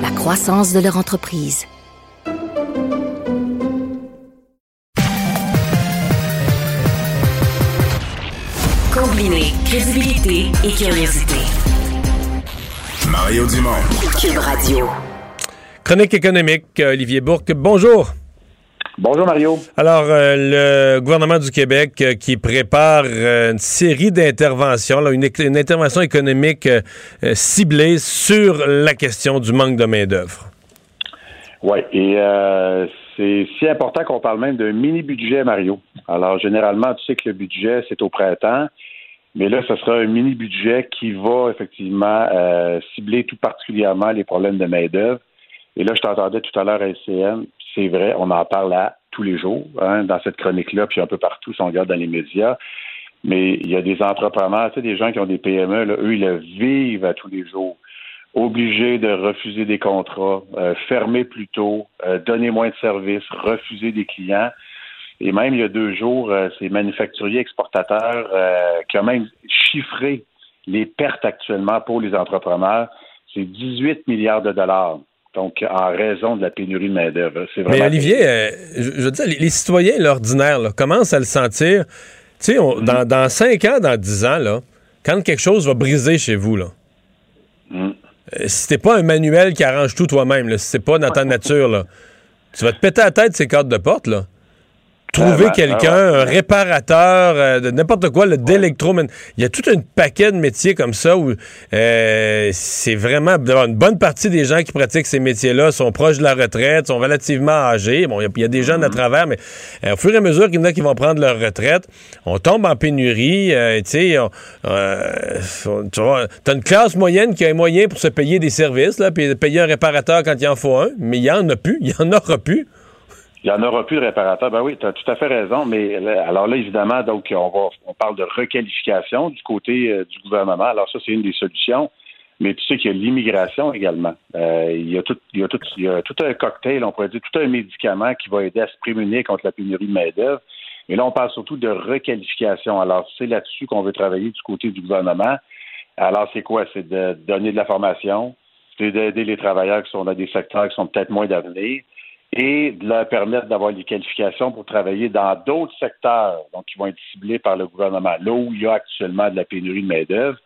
la croissance de leur entreprise. Combiner crédibilité et curiosité. Mario Dumont. Cube Radio. Chronique économique, Olivier Bourque. Bonjour. Bonjour Mario. Alors, euh, le gouvernement du Québec euh, qui prépare euh, une série d'interventions, une, une, intervention économique ciblée sur la question du manque de main-d'œuvre. Oui, et c'est si important qu'on parle même d'un mini-budget, Mario. Alors, généralement, tu sais que le budget, c'est au printemps, mais là, ce sera un mini-budget qui va effectivement cibler tout particulièrement les problèmes de main-d'œuvre. Et là, je t'entendais tout à l'heure à SCN, c'est vrai, on en parle à tous les jours hein, dans cette chronique-là, puis un peu partout si on regarde dans les médias. Mais il y a des entrepreneurs, tu sais, des gens qui ont des PME, là, eux, ils le vivent à tous les jours. Obligés de refuser des contrats, euh, fermer plus tôt, euh, donner moins de services, refuser des clients. Et même il y a deux jours, euh, ces manufacturiers exportateurs qui ont même chiffré les pertes actuellement pour les entrepreneurs. C'est 18 milliards de dollars. Donc, en raison de la pénurie de main-d'œuvre. Mais Olivier, euh, je, je, veux dire, les, les citoyens, l'ordinaire, commencent à le sentir. Tu sais, mm. dans, dans 5 ans, dans 10 ans, là, quand quelque chose va briser chez vous, là, mm. euh, si t'es pas un manuel qui arrange tout toi-même, si c'est pas dans ta nature, là, tu vas te péter la tête ces cartes de porte, là trouver ben, quelqu'un, un réparateur, euh, de n'importe quoi, le d'électro. Il y a tout un paquet de métiers comme ça où euh, c'est vraiment une bonne partie des gens qui pratiquent ces métiers-là sont proches de la retraite, sont relativement âgés. Bon, il y, a des jeunes à Mm-hmm. travers, mais euh, au fur et à mesure qu'il y en a qui vont prendre leur retraite, on tombe en pénurie. euh, tu sais, euh, tu vois, t'as une classe moyenne qui a un moyen pour se payer des services, là, puis payer un réparateur quand il en faut un, mais il y en a plus, il y en aura plus. Il n'y en aura plus de réparateurs. Ben oui, tu as tout à fait raison. Mais alors là, évidemment, donc on va on parle de requalification du côté euh, du gouvernement. Alors ça, c'est une des solutions. Mais tu sais qu'il y a l'immigration également. Euh, il, y a tout, il, y a tout, il y a tout un cocktail, on pourrait dire, tout un médicament qui va aider à se prémunir contre la pénurie de main-d'œuvre. Et là, on parle surtout de requalification. Alors, c'est là-dessus qu'on veut travailler du côté du gouvernement. Alors, c'est quoi? C'est de donner de la formation, c'est d'aider les travailleurs qui sont dans des secteurs qui sont peut-être moins d'avenir et de leur permettre d'avoir les qualifications pour travailler dans d'autres secteurs, donc qui vont être ciblés par le gouvernement, là où il y a actuellement de la pénurie de main-d'œuvre.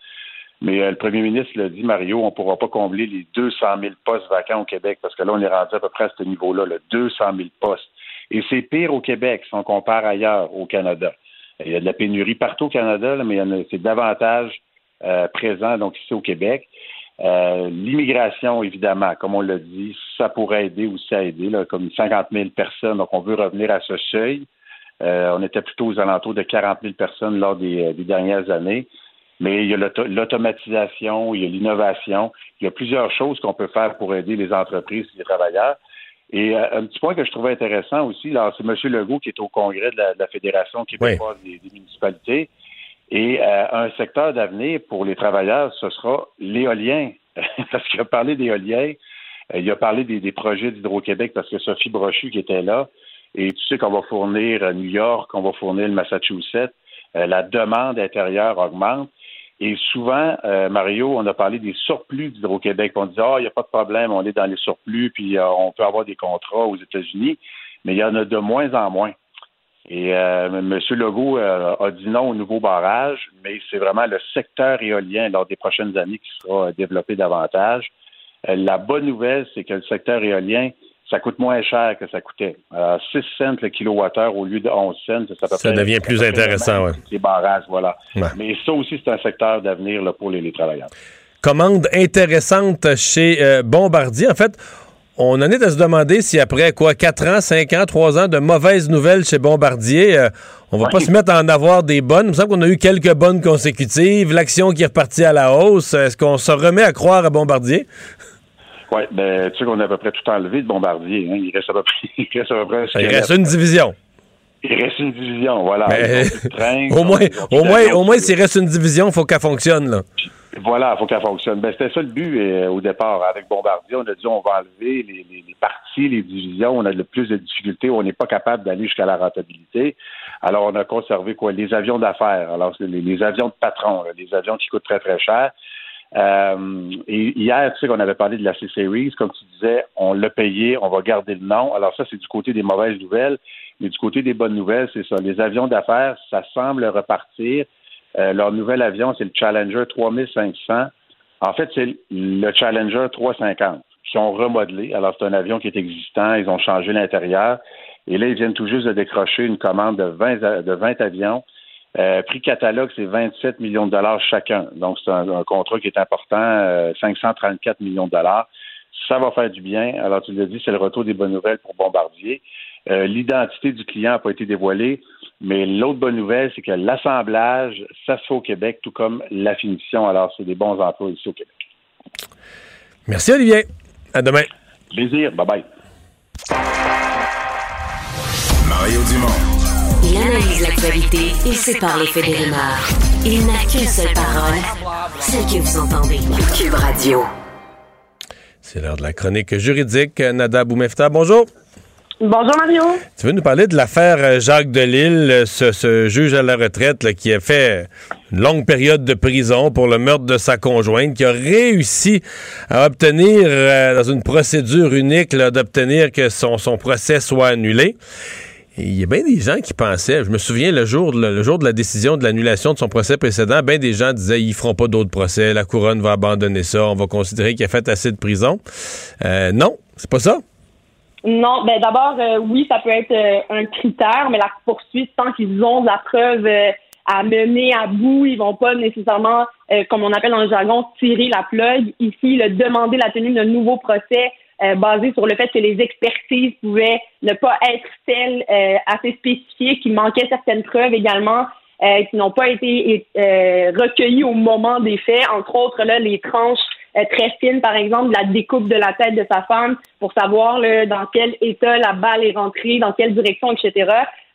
Mais euh, le premier ministre l'a dit, Mario, on ne pourra pas combler les 200 000 postes vacants au Québec parce que là, on est rendu à peu près à ce niveau-là, le 200 000 postes. Et c'est pire au Québec si on compare ailleurs au Canada. Il y a de la pénurie partout au Canada, là, mais c'est davantage euh, présent donc ici au Québec. Euh, L'immigration, évidemment, comme on l'a dit, ça pourrait aider aussi à aider, là, comme 50 000 personnes. Donc, on veut revenir à ce seuil. Euh, on était plutôt aux alentours de 40 000 personnes lors des, euh, des dernières années. Mais il y a l'auto- l'automatisation, il y a l'innovation. Il y a plusieurs choses qu'on peut faire pour aider les entreprises et les travailleurs. Et euh, un petit point que je trouvais intéressant aussi, c'est M. Legault qui est au congrès de la, de la Fédération québécoise des, des municipalités. Et euh, un secteur d'avenir pour les travailleurs, ce sera l'éolien. Parce qu'il a parlé d'éolien. Euh, il a parlé des, des projets d'Hydro-Québec parce que Sophie Brochu qui était là, et tu sais qu'on va fournir euh, New York, qu'on va fournir le Massachusetts, euh, la demande intérieure augmente. Et souvent, euh, Mario, on a parlé des surplus d'Hydro-Québec. On dit, ah, il n'y a pas de problème, on est dans les surplus, puis euh, on peut avoir des contrats aux États-Unis, mais il y en a de moins en moins. Et euh, M. Legault euh, a dit non au nouveau barrage, mais c'est vraiment le secteur éolien lors des prochaines années qui sera développé davantage. Euh, la bonne nouvelle, c'est que le secteur éolien, ça coûte moins cher que ça coûtait. Euh, 6 cents le kilowattheure au lieu de 11 cents. Ça, Ça devient plus intéressant, ouais. Les barrages, voilà. Ouais. Mais ça aussi, c'est un secteur d'avenir pour les, les travailleurs. Commande intéressante chez euh, Bombardier. En fait, on en est à se demander si après quoi, 4 ans, 5 ans, 3 ans de mauvaises nouvelles chez Bombardier, euh, on va pas se mettre à en avoir des bonnes. Il me semble qu'on a eu quelques bonnes consécutives, l'action qui est repartie à la hausse. Est-ce qu'on se remet à croire à Bombardier? Oui, ben, tu sais qu'on a à peu près tout enlevé de Bombardier. Hein. Il reste à peu près. Il reste à peu près Il reste une division. Il reste une division, voilà. Mais- train, au moins, au moins, au moins, s'il reste une division, il faut qu'elle fonctionne. Là. Voilà, il faut qu'elle fonctionne. Ben, c'était ça le but euh, au départ. Avec Bombardier, on a dit on va enlever les, les- les parties, les divisions. On a le plus de difficultés. On n'est pas capable d'aller jusqu'à la rentabilité. Alors, on a conservé quoi? Les avions d'affaires. Alors, les, les avions de patron, là, les avions qui coûtent très, très cher. Euh, et hier, tu sais qu'on avait parlé de la C-Series, comme tu disais, on l'a payé, on va garder le nom. Alors ça, c'est du côté des mauvaises nouvelles. Mais du côté des bonnes nouvelles, c'est ça. Les avions d'affaires, ça semble repartir. Euh, leur nouvel avion, c'est le Challenger 3500. En fait, c'est le Challenger 350 qui ont remodelé. Alors, c'est un avion qui est existant. Ils ont changé l'intérieur. Et là, ils viennent tout juste de décrocher une commande de 20, a- de 20 avions. Euh, prix catalogue, c'est 27 millions de dollars chacun. Donc, c'est un, un contrat qui est important, euh, 534 millions de dollars. Ça va faire du bien. Alors, tu l'as dit, c'est le retour des bonnes nouvelles pour Bombardier. Euh, L'identité du client n'a pas été dévoilée, mais l'autre bonne nouvelle, c'est que l'assemblage, ça se fait au Québec, tout comme la finition. Alors, c'est des bons emplois ici au Québec. Merci, Olivier. À demain. Plaisir. Bye-bye. Mario Dumont. Il analyse l'actualité et sépare les faits des rumeurs. Il n'a qu'une seule parole, celle que vous entendez. Cube Radio. C'est l'heure de la chronique juridique. Nada Boumefta, bonjour. Bonjour Mario. Tu veux nous parler de l'affaire euh, Jacques Delille, euh, ce, juge à la retraite qui a fait une longue période de prison pour le meurtre de sa conjointe, qui a réussi à obtenir, euh, dans une procédure unique, d'obtenir que son, procès soit annulé. Il y a bien des gens qui pensaient, je me souviens le jour, de- la décision de l'annulation de son procès précédent, bien des gens disaient ils feront pas d'autres procès, la couronne va abandonner ça, on va considérer qu'il a fait assez de prison. Euh, non, c'est pas ça. Non, ben d'abord, euh, oui, ça peut être euh, un critère, mais la poursuite, tant qu'ils ont de la preuve euh, à mener à bout, ils vont pas nécessairement, euh, comme on appelle dans le jargon, tirer la plug. Ici, le demander la tenue d'un nouveau procès euh, basé sur le fait que les expertises pouvaient ne pas être celles euh, assez spécifiques, qu'il manquait certaines preuves également qui n'ont pas été recueillies au moment des faits, entre autres là, les tranches très fines, par exemple, de la découpe de la tête de sa femme pour savoir là, dans quel état la balle est rentrée, dans quelle direction, etc.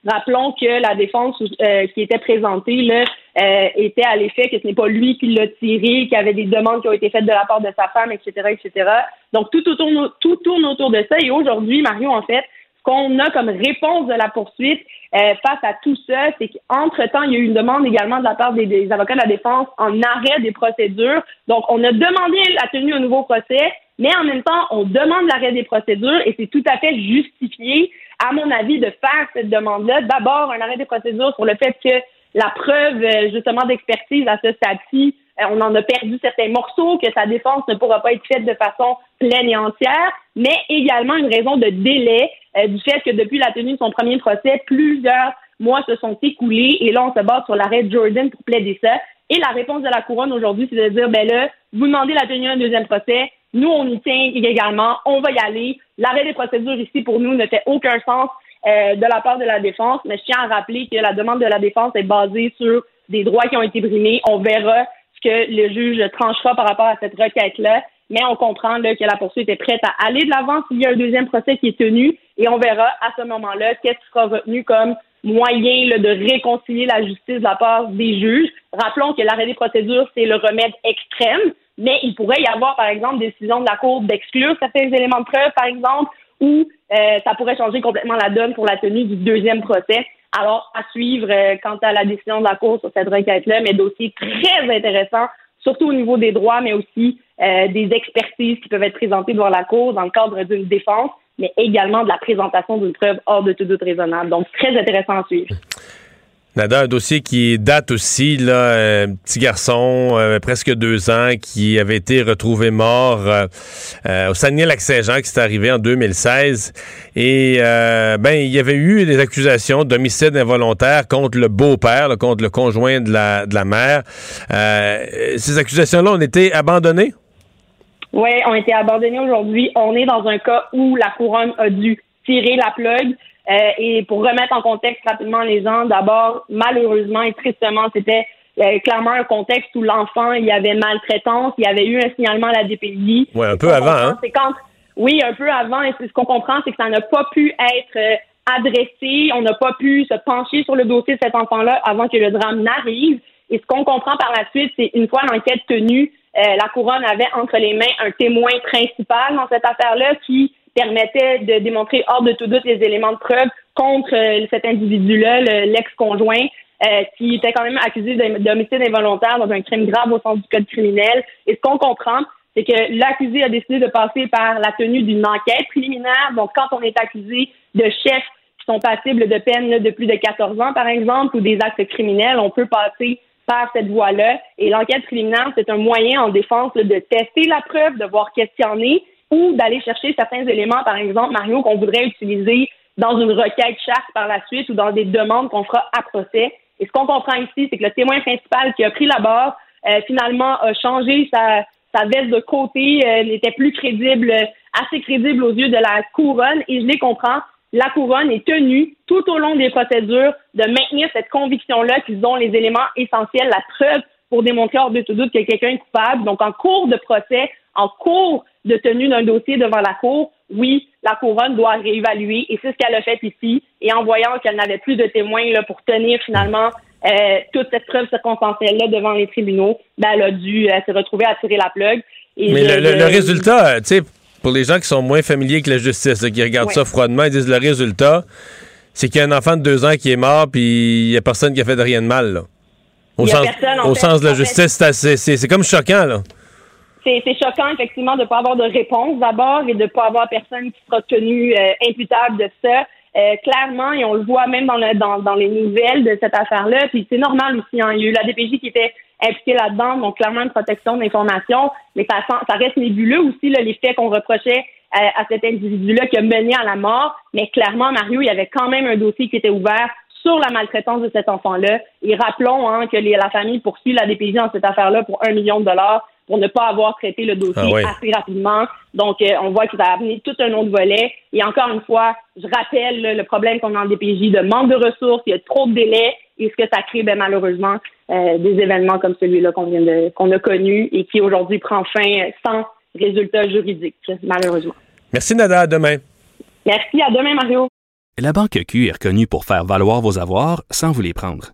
Rappelons que la défense euh, qui était présentée là, euh, était à l'effet que ce n'est pas lui qui l'a tiré, qu'il y avait des demandes qui ont été faites de la part de sa femme, etc., etc. Donc tout tourne, tout tourne autour de ça. Et aujourd'hui, Mario, en fait, qu'on a comme réponse de la poursuite euh, face à tout ça, c'est qu'entre-temps, il y a eu une demande également de la part des, des avocats de la défense en arrêt des procédures. Donc, on a demandé la tenue au nouveau procès, mais en même temps, on demande l'arrêt des procédures et c'est tout à fait justifié, à mon avis, de faire cette demande-là. D'abord, un arrêt des procédures sur le fait que la preuve, euh, justement, d'expertise à ce stade-ci, euh, on en a perdu certains morceaux, que sa défense ne pourra pas être faite de façon pleine et entière, mais également une raison de délai du fait que depuis la tenue de son premier procès, plusieurs mois se sont écoulés et là, on se base sur l'arrêt Jordan pour plaider ça. Et la réponse de la couronne aujourd'hui, c'est de dire, ben là, vous demandez la tenue d'un deuxième procès, nous, on y tient également, on va y aller. L'arrêt des procédures ici, pour nous, ne fait aucun sens euh, de la part de la défense, mais je tiens à rappeler que la demande de la défense est basée sur des droits qui ont été brimés. On verra ce que le juge tranchera par rapport à cette requête-là, mais on comprend là, que la poursuite est prête à aller de l'avant s'il y a un deuxième procès qui est tenu, et on verra à ce moment-là qu'est-ce qui sera retenu comme moyen là, de réconcilier la justice de la part des juges. Rappelons que l'arrêt des procédures, c'est le remède extrême. mais il pourrait y avoir, par exemple, décision de la Cour d'exclure certains éléments de preuve, par exemple, ou euh, ça pourrait changer complètement la donne pour la tenue du deuxième procès. Alors, à suivre euh, quant à la décision de la Cour sur cette requête-là, mais dossier très intéressant, surtout au niveau des droits, mais aussi euh, des expertises qui peuvent être présentées devant la Cour dans le cadre d'une défense, mais également de la présentation d'une preuve hors de tout doute raisonnable. Donc, très intéressant à suivre. Nada, un dossier qui date aussi, là, un petit garçon, euh, presque deux ans, qui avait été retrouvé mort euh, euh, au Saguenay-Lac-Saint-Jean, qui s'est arrivé en 2016. Et ben, il y avait eu des accusations d'homicide involontaire contre le beau-père, contre le conjoint de la, de la mère. ces accusations-là ont été abandonnées? Oui, ont été abandonnées aujourd'hui. On est dans un cas où la couronne a dû tirer la plug. Euh, et pour remettre en contexte rapidement les gens, d'abord, malheureusement et tristement, c'était euh, clairement un contexte où l'enfant, il y avait maltraitance, il y avait eu un signalement à la DPJ. Oui, un peu avant, hein? Quand, oui, un peu avant. Et ce qu'on comprend, c'est que ça n'a pas pu être euh, adressé. On n'a pas pu se pencher sur le dossier de cet enfant-là avant que le drame n'arrive. Et ce qu'on comprend par la suite, c'est une fois l'enquête tenue, la couronne avait entre les mains un témoin principal dans cette affaire-là qui permettait de démontrer hors de tout doute les éléments de preuve contre euh, cet individu-là, l'ex-conjoint, euh, qui était quand même accusé d'homicide involontaire dans un crime grave au sens du code criminel. Et ce qu'on comprend, c'est que l'accusé a décidé de passer par la tenue d'une enquête préliminaire. Donc, quand on est accusé de chefs qui sont passibles de peine de plus de 14 ans, par exemple, ou des actes criminels, on peut passer par cette voie-là. Et l'enquête préliminaire, c'est un moyen en défense de tester la preuve, de voir qu'est-ce ou d'aller chercher certains éléments, par exemple, Mario, qu'on voudrait utiliser dans une requête chasse par la suite ou dans des demandes qu'on fera à procès. Et ce qu'on comprend ici, c'est que le témoin principal qui a pris la barre, euh, finalement, a changé sa, sa veste de côté, euh, n'était plus crédible, assez crédible aux yeux de la couronne. Et je les comprends. La couronne est tenue tout au long des procédures de maintenir cette conviction-là qu'ils ont les éléments essentiels, la preuve pour démontrer hors de tout doute que quelqu'un est coupable. Donc, en cours de procès, en cours de tenue d'un dossier devant la Cour, oui, la couronne doit réévaluer et c'est ce qu'elle a fait ici. Et en voyant qu'elle n'avait plus de témoins là, pour tenir finalement euh, toute cette preuve circonstancielle-là devant les tribunaux, ben, elle a dû euh, se retrouver à tirer la plug. Mais le, résultat, tu sais, pour les gens qui sont moins familiers avec la justice, qui regardent ça froidement, ils disent le résultat, c'est qu'il y a un enfant de deux ans qui est mort, puis il n'y a personne qui a fait de rien de mal. Au, sens, au sens de la justice, c'est comme choquant. là c'est choquant, effectivement, de ne pas avoir de réponse d'abord et de ne pas avoir personne qui sera tenu euh, imputable de ça. Euh, clairement, et on le voit même dans, le, dans, dans les nouvelles de cette affaire-là, puis c'est normal aussi, hein, il y a eu la DPJ qui était impliquée là-dedans, donc clairement une protection d'information, mais ça, reste nébuleux aussi, là, les faits qu'on reprochait à, euh, à cet individu-là qui a mené à la mort, mais clairement, Mario, il y avait quand même un dossier qui était ouvert sur la maltraitance de cet enfant-là. Et rappelons hein, que la famille poursuit la DPJ dans cette affaire-là pour un million de dollars pour ne pas avoir traité le dossier ah assez rapidement. Donc, euh, on voit que ça a amené tout un autre volet. Et encore une fois, je rappelle le problème qu'on a en DPJ de manque de ressources, il y a trop de délais, et ce que ça crée, ben, malheureusement, euh, des événements comme celui-là qu'on vient de qu'on a connu et qui aujourd'hui prend fin sans résultat juridique, malheureusement. Merci Nada, à demain. Merci, à demain Mario. La Banque Q est reconnue pour faire valoir vos avoirs sans vous les prendre.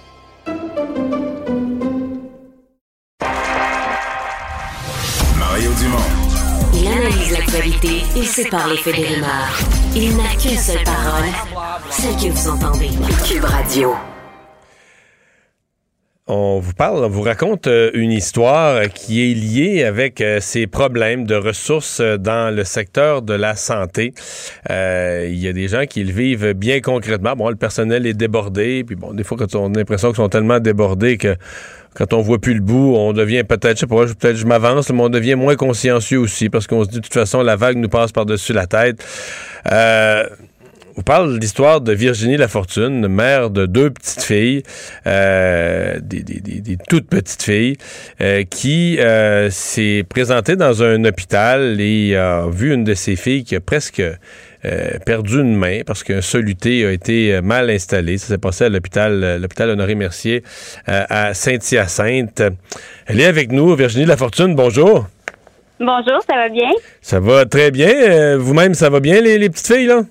Il analyse l'actualité et sépare les faits des rumeurs. Il n'a qu'une seule parole, celle que vous entendez. Cube Radio. on vous parle, on vous raconte euh, une histoire qui est liée avec euh, ces problèmes de ressources euh, dans le secteur de la santé. Il y a des gens qui le vivent bien concrètement. Bon, le personnel est débordé, puis bon, des fois, quand on a l'impression qu'ils sont tellement débordés que quand on voit plus le bout, on devient peut-être, je sais pas, peut-être je m'avance, mais on devient moins consciencieux aussi parce qu'on se dit de toute façon la vague nous passe par-dessus la tête. Euh, on parle de l'histoire de Virginie Lafortune, mère de deux petites filles, euh, des, toutes petites filles, euh, qui s'est présentée dans un hôpital et a vu une de ses filles qui a presque perdu une main parce qu'un soluté a été mal installé. Ça s'est passé à l'hôpital, l'hôpital Honoré Mercier à Saint-Hyacinthe. Elle est avec nous, Virginie Lafortune. Bonjour. Bonjour, ça va bien? Ça va très bien. Vous-même, ça va bien, les petites filles, là?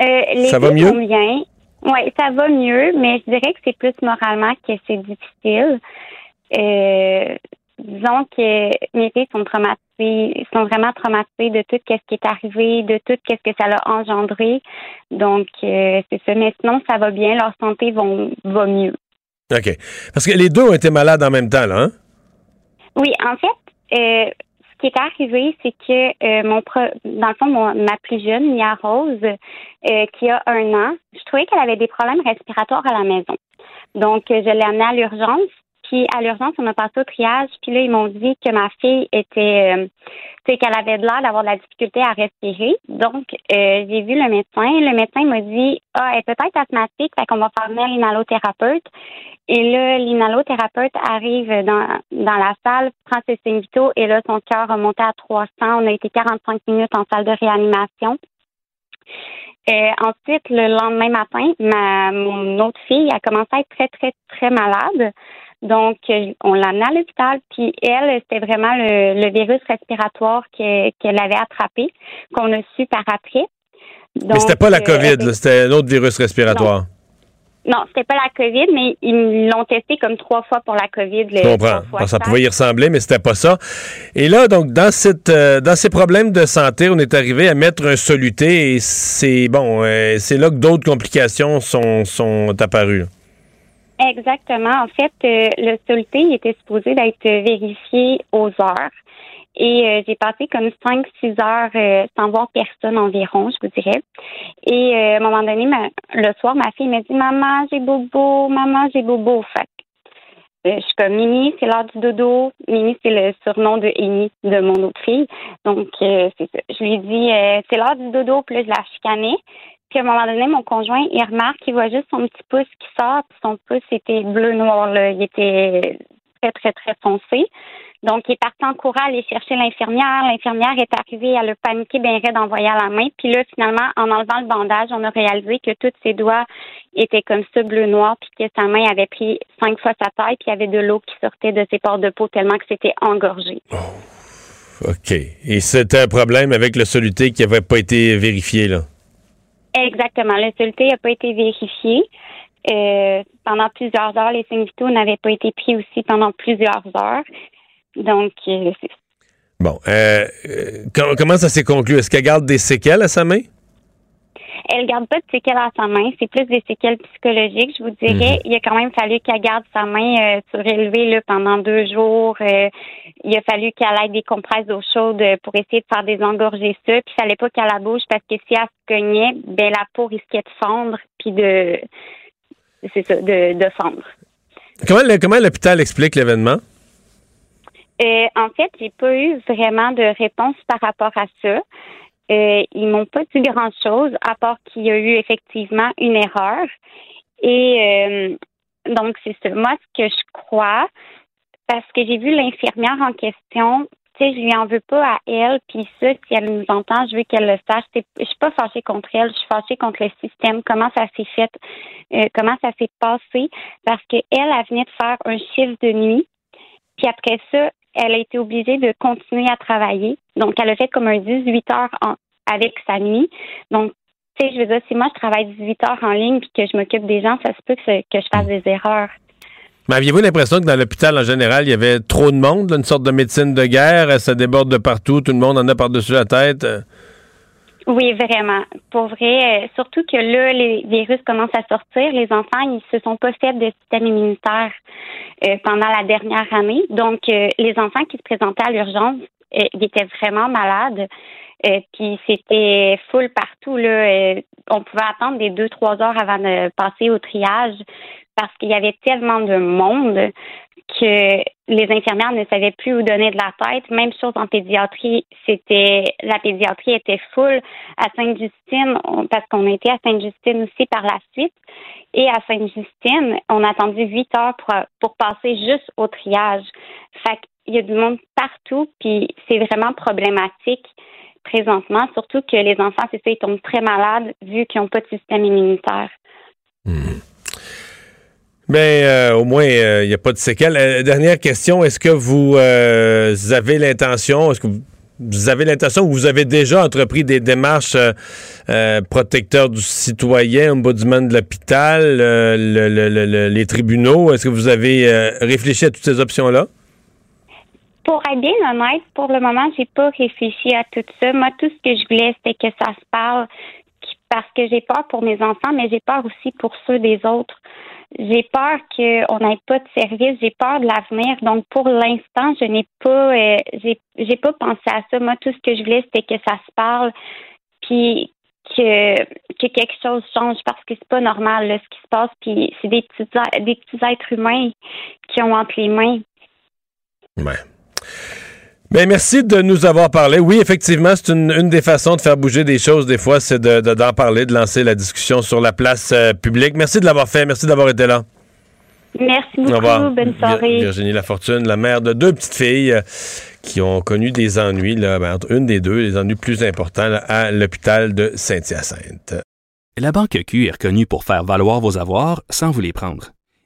Euh, les ça va mieux? Oui, ça va mieux, mais je dirais que c'est plus moralement que c'est difficile. Euh, disons que mes filles sont traumatisées, sont vraiment traumatisées de tout ce qui est arrivé, de tout ce que ça a engendré. Donc, euh, c'est ça. Mais sinon, ça va bien. Leur santé vont, va mieux. OK. Parce que les deux ont été malades en même temps, là, hein? Oui, en fait, ce qui est arrivé, c'est que euh, mon dans le fond, ma plus jeune, Mia Rose, euh, qui a un an, je trouvais qu'elle avait des problèmes respiratoires à la maison. Donc, euh, je l'ai amenée à l'urgence. Puis à l'urgence, on a passé au triage. Puis là, ils m'ont dit que ma fille était, c'est qu'elle avait de l'air d'avoir de la difficulté à respirer. Donc, j'ai vu le médecin. Le médecin m'a dit, ah, elle est peut-être asthmatique, fait qu'on va faire venir l'inhalothérapeute. Et là, l'inhalothérapeute arrive dans, dans la salle, prend ses signes vitaux et là, son cœur a monté à 300. On a été 45 minutes en salle de réanimation. Et ensuite, le lendemain matin, ma, mon autre fille a commencé à être très, très, très malade. Donc, on l'a amenée à l'hôpital, puis elle, c'était vraiment le, virus respiratoire qu'elle avait attrapé, qu'on a su par après. Donc, Mais c'était pas la euh, COVID, c'était un autre virus respiratoire. Non, c'était pas la COVID, mais ils l'ont testé comme trois fois pour la COVID. Je comprends. ça pouvait y ressembler, mais c'était pas ça. Et là, donc, dans cette, euh, dans ces problèmes de santé, on est arrivé à mettre un soluté et c'est bon, euh, c'est là que d'autres complications sont, sont apparues. Exactement. En fait, euh, le soluté était supposé d'être vérifié aux heures. Et euh, j'ai passé comme 5-6 heures euh, sans voir personne environ, je vous dirais. Et à un moment donné, le soir, ma fille m'a dit Maman, j'ai bobo, maman, j'ai bobo. Fait je suis comme Mimi, c'est l'heure du dodo. Mimi, c'est le surnom de Amy, de mon autre fille. Donc, c'est ça. Je lui dis c'est l'heure du dodo, puis là, je la chicanais. Puis à un moment donné, mon conjoint, il remarque qu'il voit juste son petit pouce qui sort, puis son pouce était bleu-noir, là. Il était très, très, très foncé. Donc, il est en courant aller chercher l'infirmière. L'infirmière est arrivée, elle a paniqué bien raide en voyant la main. Puis là, finalement, en enlevant le bandage, on a réalisé que tous ses doigts étaient comme ça, bleu-noir, puis que sa main avait pris cinq fois sa taille, puis il y avait de l'eau qui sortait de ses pores de peau tellement que c'était engorgé. Oh, OK. Et c'était un problème avec le soluté qui n'avait pas été vérifié, là? Exactement. Le n'a pas été vérifié. Euh, pendant plusieurs heures, les signes vitaux n'avaient pas été pris aussi pendant plusieurs heures. Donc, euh, Bon. Euh, euh, comment ça s'est conclu? Est-ce qu'elle garde des séquelles à sa main? Elle garde pas de séquelles à sa main, c'est plus des séquelles psychologiques, je vous dirais. Mhm. Il a quand même fallu qu'elle garde sa main surélevée là, pendant deux jours. il a fallu qu'elle ait des compresses d'eau chaude pour essayer de faire désengorger ça. Puis il fallait pas qu'elle la bouge parce que si elle se cognait, ben la peau risquait de fondre puis de c'est ça, de, de fondre. Comment, comment l'hôpital explique l'événement? Euh, en fait, j'ai pas eu vraiment de réponse par rapport à ça. Euh, ils m'ont pas dit grand chose, à part qu'il y a eu effectivement une erreur. Et euh, donc, c'est ça. Moi, ce que je crois, parce que j'ai vu l'infirmière en question, tu sais, je lui en veux pas à elle, puis ça, si elle nous entend, je veux qu'elle le sache. Je suis pas fâchée contre elle, je suis fâchée contre le système, comment ça s'est fait, euh, comment ça s'est passé, parce qu'elle, elle venait de faire un chiffre de nuit, puis après ça, elle a été obligée de continuer à travailler. Donc, elle a fait comme un 18 heures avec sa nuit. Donc, tu sais, je veux dire, si moi je travaille 18 heures en ligne puis que je m'occupe des gens, ça se peut que, je fasse des erreurs. Mais aviez-vous l'impression que dans l'hôpital en général, il y avait trop de monde, une sorte de médecine de guerre, ça déborde de partout, tout le monde en a par-dessus la tête? Oui, vraiment. Pour vrai, euh, surtout que là, les virus commencent à sortir. Les enfants, ils se sont pas fait de système immunitaire euh, pendant la dernière année. Donc, euh, les enfants qui se présentaient à l'urgence, ils étaient vraiment malades. puis c'était full partout. Là. on pouvait attendre des deux, trois heures avant de passer au triage parce qu'il y avait tellement de monde que les infirmières ne savaient plus où donner de la tête. Même chose en pédiatrie, c'était la pédiatrie était full à Sainte-Justine parce qu'on était à Sainte-Justine aussi par la suite. Et à Sainte-Justine, on a attendu huit heures pour, pour passer juste au triage. Fait qu'il y a du monde partout, puis c'est vraiment problématique présentement, surtout que les enfants, c'est ça, ils tombent très malades vu qu'ils n'ont pas de système immunitaire. Hmm. Mais euh, au moins, il n'y a pas de séquelles. Euh, dernière question, est-ce que vous, euh, avez l'intention, est-ce que vous, avez l'intention ou vous avez déjà entrepris des démarches protecteurs du citoyen, ombudsman de l'hôpital, les tribunaux? Est-ce que vous avez réfléchi à toutes ces options-là? Pour être bien honnête, pour le moment, j'ai pas réfléchi à tout ça. Moi, tout ce que je voulais, c'était que ça se parle parce que j'ai peur pour mes enfants, mais j'ai peur aussi pour ceux des autres. J'ai peur qu'on n'ait pas de service, j'ai peur de l'avenir. Donc pour l'instant, je n'ai pas euh, j'ai j'ai pas pensé à ça. Moi, tout ce que je voulais, c'était que ça se parle, puis que, que quelque chose change parce que c'est pas normal ce qui se passe. Puis c'est des petits des petits êtres humains qui ont entre les mains. Ouais. Ben, merci de nous avoir parlé. Oui, effectivement, c'est une, des façons de faire bouger des choses, des fois, c'est d'en de, parler, de lancer la discussion sur la place euh, publique. Merci de l'avoir fait. Merci d'avoir été là. Merci beaucoup. Bonne soirée. Virginie Lafortune, la mère de deux petites filles euh, qui ont connu des ennuis, là, ben, une des deux, les ennuis plus importants à l'hôpital de Saint-Hyacinthe. La Banque Q est reconnue pour faire valoir vos avoirs sans vous les prendre.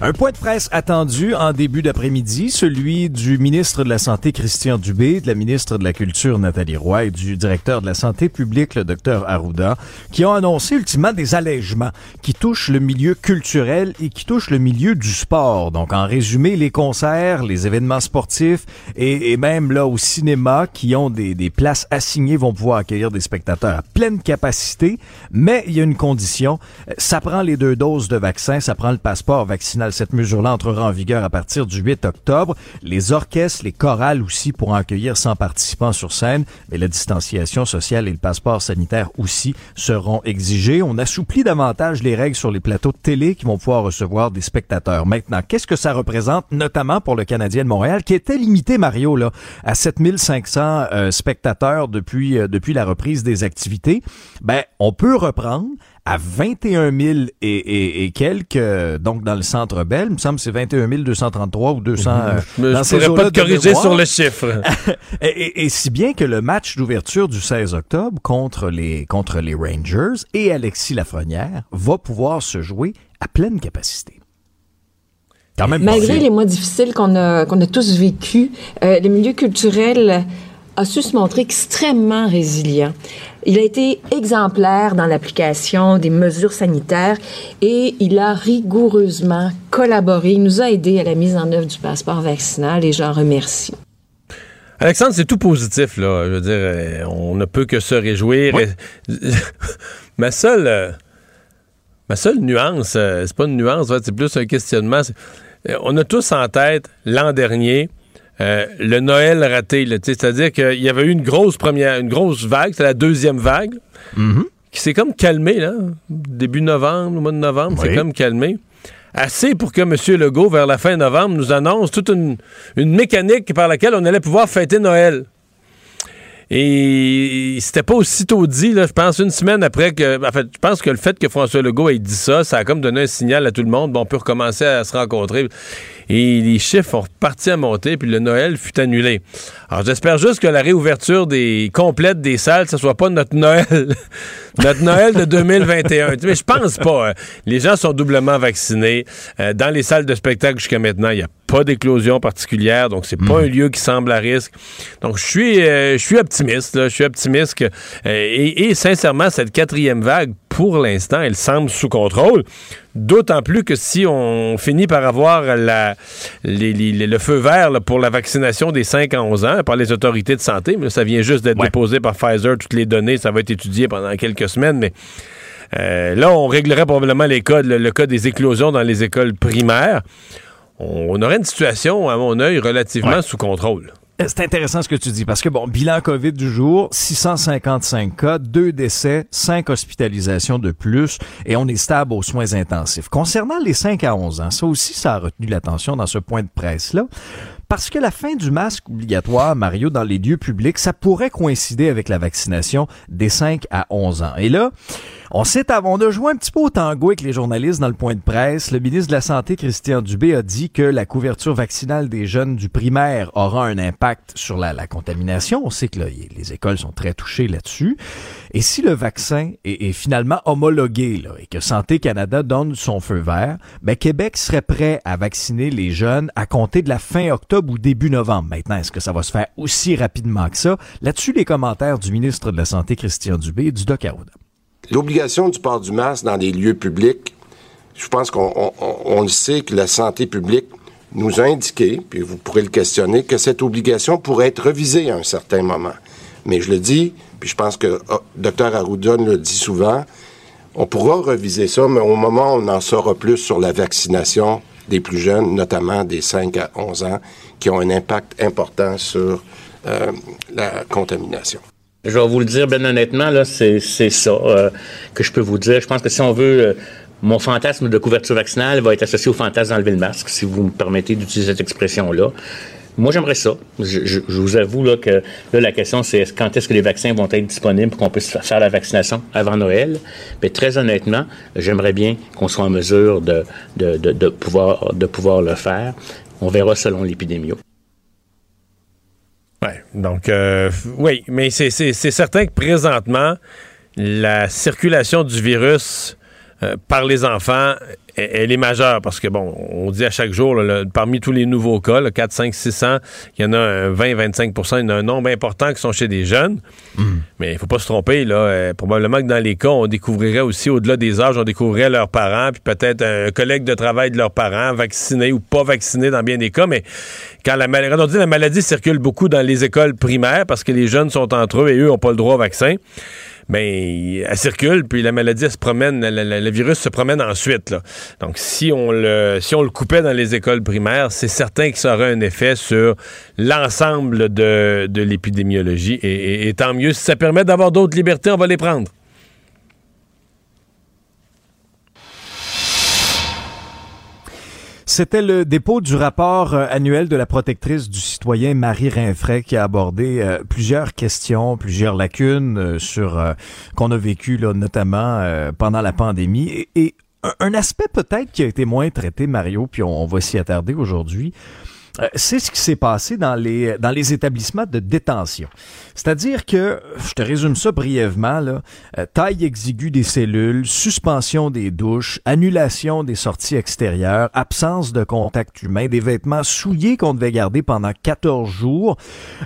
Un point de presse attendu en début d'après-midi, celui du ministre de la Santé Christian Dubé, de la ministre de la Culture Nathalie Roy et du directeur de la Santé publique le docteur Arruda, qui ont annoncé ultimement des allègements qui touchent le milieu culturel et qui touchent le milieu du sport. Donc en résumé, les concerts, les événements sportifs et, même là au cinéma qui ont des, des places assignées vont pouvoir accueillir des spectateurs à pleine capacité, mais il y a une condition, ça prend les deux doses de vaccin, ça prend le passeport vaccinal cette mesure-là entrera en vigueur à partir du 8 octobre. Les orchestres, les chorales aussi pourront accueillir 100 participants sur scène, mais la distanciation sociale et le passeport sanitaire aussi seront exigés. On assouplit davantage les règles sur les plateaux de télé qui vont pouvoir recevoir des spectateurs. Maintenant, qu'est-ce que ça représente, notamment pour le Canadien de Montréal, qui était limité, Mario, là, à 7500 euh, spectateurs depuis, euh, depuis la reprise des activités? Ben, on peut reprendre à 21 000 et, et, quelques, euh, donc dans le centre Bell. Il me semble que c'est 21 233 ou 200. Euh, je ne pourrais pas te corriger sur le chiffre. et, si bien que le match d'ouverture du 16 octobre contre les, contre les Rangers et Alexis Lafrenière va pouvoir se jouer à pleine capacité. Quand même Malgré les mois difficiles qu'on a, qu'on a tous vécus, euh, les milieux culturels a su se montrer extrêmement résilient. Il a été exemplaire dans l'application des mesures sanitaires et il a rigoureusement collaboré. Il nous a aidés à la mise en œuvre du passeport vaccinal et j'en remercie. Alexandre, c'est tout positif, là. Je veux dire, euh, on ne peut que se réjouir. ma seule. euh, Ma seule nuance, euh, c'est pas une nuance, c'est plus un questionnement. On a tous en tête l'an dernier euh, le Noël raté, c'est-à-dire qu'il y avait eu une grosse première, une grosse vague, c'est la deuxième vague, qui s'est comme calmée, là, début novembre, mois de novembre, c'est comme calmé. Assez pour que M. Legault, vers la fin novembre, nous annonce toute une, une mécanique par laquelle on allait pouvoir fêter Noël. Et c'était pas aussitôt dit, je pense, une semaine après que. En fait, je pense que le fait que François Legault ait dit ça, ça a comme donné un signal à tout le monde. Bon, on peut recommencer à se rencontrer. Et les chiffres ont reparti à monter, puis le Noël fut annulé. Alors, j'espère juste que la réouverture des complète des salles, ce soit pas notre Noël. notre Noël de 2021. Mais je pense pas. hein. Les gens sont doublement vaccinés. Euh, dans les salles de spectacle jusqu'à maintenant, il n'y a pas d'éclosion particulière, donc c'est pas un lieu qui semble à risque. Donc je suis, euh, je suis optimiste. là. Je suis optimiste que, euh, et, et sincèrement, cette quatrième vague, pour l'instant, elle semble sous contrôle. D'autant plus que si on finit par avoir la, les- les- les- le feu vert là, pour la vaccination des 5 à 11 ans par les autorités de santé, mais ça vient juste d'être déposé par Pfizer, toutes les données, ça va être étudié pendant quelques semaines, mais euh, là, on réglerait probablement les cas, le, le cas des éclosions dans les écoles primaires. On, aurait une situation, à mon œil, relativement sous contrôle. Euh, C'est intéressant ce que tu dis parce que, bon, bilan COVID du jour, 655 cas, 2 décès, 5 hospitalisations de plus et on est stable aux soins intensifs. Concernant les 5 à 11 ans, ça aussi, ça a retenu l'attention dans ce point de presse-là. Parce que la fin du masque obligatoire, Mario, dans les lieux publics, ça pourrait coïncider avec la vaccination des 5 à 11 ans. Et là, on s'est, on a joué un petit peu au tango avec les journalistes dans le point de presse. Le ministre de la Santé, Christian Dubé, a dit que la couverture vaccinale des jeunes du primaire aura un impact sur la, contamination. On sait que les écoles sont très touchées là-dessus. Et si le vaccin est, finalement homologué et que Santé Canada donne son feu vert, ben Québec serait prêt à vacciner les jeunes à compter de la fin octobre ou début novembre. Maintenant, est-ce que ça va se faire aussi rapidement que ça? Là-dessus, les commentaires du ministre de la Santé, Christian Dubé, et du Doc. L'obligation du port du masque dans des lieux publics, je pense qu'on on- on- on le sait que la santé publique nous a indiqué, puis vous pourrez le questionner, que cette obligation pourrait être revisée à un certain moment. Mais je le dis, puis je pense que oh, Dr le dit souvent, on pourra reviser ça, mais au moment où on en saura plus sur la vaccination des plus jeunes, notamment des 5 à 11 ans, qui ont un impact important sur euh, la contamination. Je vais vous le dire bien honnêtement, là, c'est ça euh, que je peux vous dire. Je pense que si on veut, euh, mon fantasme de couverture vaccinale va être associé au fantasme d'enlever le masque, si vous me permettez d'utiliser cette expression-là. Moi, j'aimerais ça. Je, je- je vous avoue là, que là, la question, c'est quand est-ce que les vaccins vont être disponibles pour qu'on puisse fa- faire la vaccination avant Noël? Mais très honnêtement, j'aimerais bien qu'on soit en mesure de, de, de, pouvoir, de pouvoir le faire. On verra selon l'épidémie. Ouais, donc, euh, oui, mais c'est- certain que présentement, la circulation du virus euh, par les enfants, elle, elle est majeure parce que, bon, on dit à chaque jour, là, le- parmi tous les nouveaux cas, là, 4, 5, 600, il y en a 20-25 il y en a un nombre important qui sont chez des jeunes. Mais il faut pas se tromper, là. euh, probablement que dans les cas, on découvrirait aussi, au-delà des âges, on découvrirait leurs parents, puis peut-être un collègue de travail de leurs parents, vacciné ou pas vacciné dans bien des cas. Mais quand la, mal- quand on dit la maladie circule beaucoup dans les écoles primaires parce que les jeunes sont entre eux et eux n'ont pas le droit au vaccin, mais elle circule, puis la maladie se promène, le virus se promène ensuite. Donc, si on, le, si on le coupait dans les écoles primaires, c'est certain que ça aurait un effet sur l'ensemble de, de l'épidémiologie. Et tant mieux, si ça permet d'avoir d'autres libertés, on va les prendre. C'était le dépôt du rapport euh, annuel de la protectrice du citoyen Marie Rinfray qui a abordé euh, plusieurs questions, plusieurs lacunes euh, sur qu'on a vécu là, notamment pendant la pandémie et, et un, un aspect peut-être qui a été moins traité Mario puis on, on va s'y attarder aujourd'hui. Euh, c'est ce qui s'est passé dans les, dans les établissements de détention. C'est-à-dire que, je te résume ça brièvement, là, euh, taille exiguë des cellules, suspension des douches, annulation des sorties extérieures, absence de contact humain, des vêtements souillés qu'on devait garder pendant 14 jours.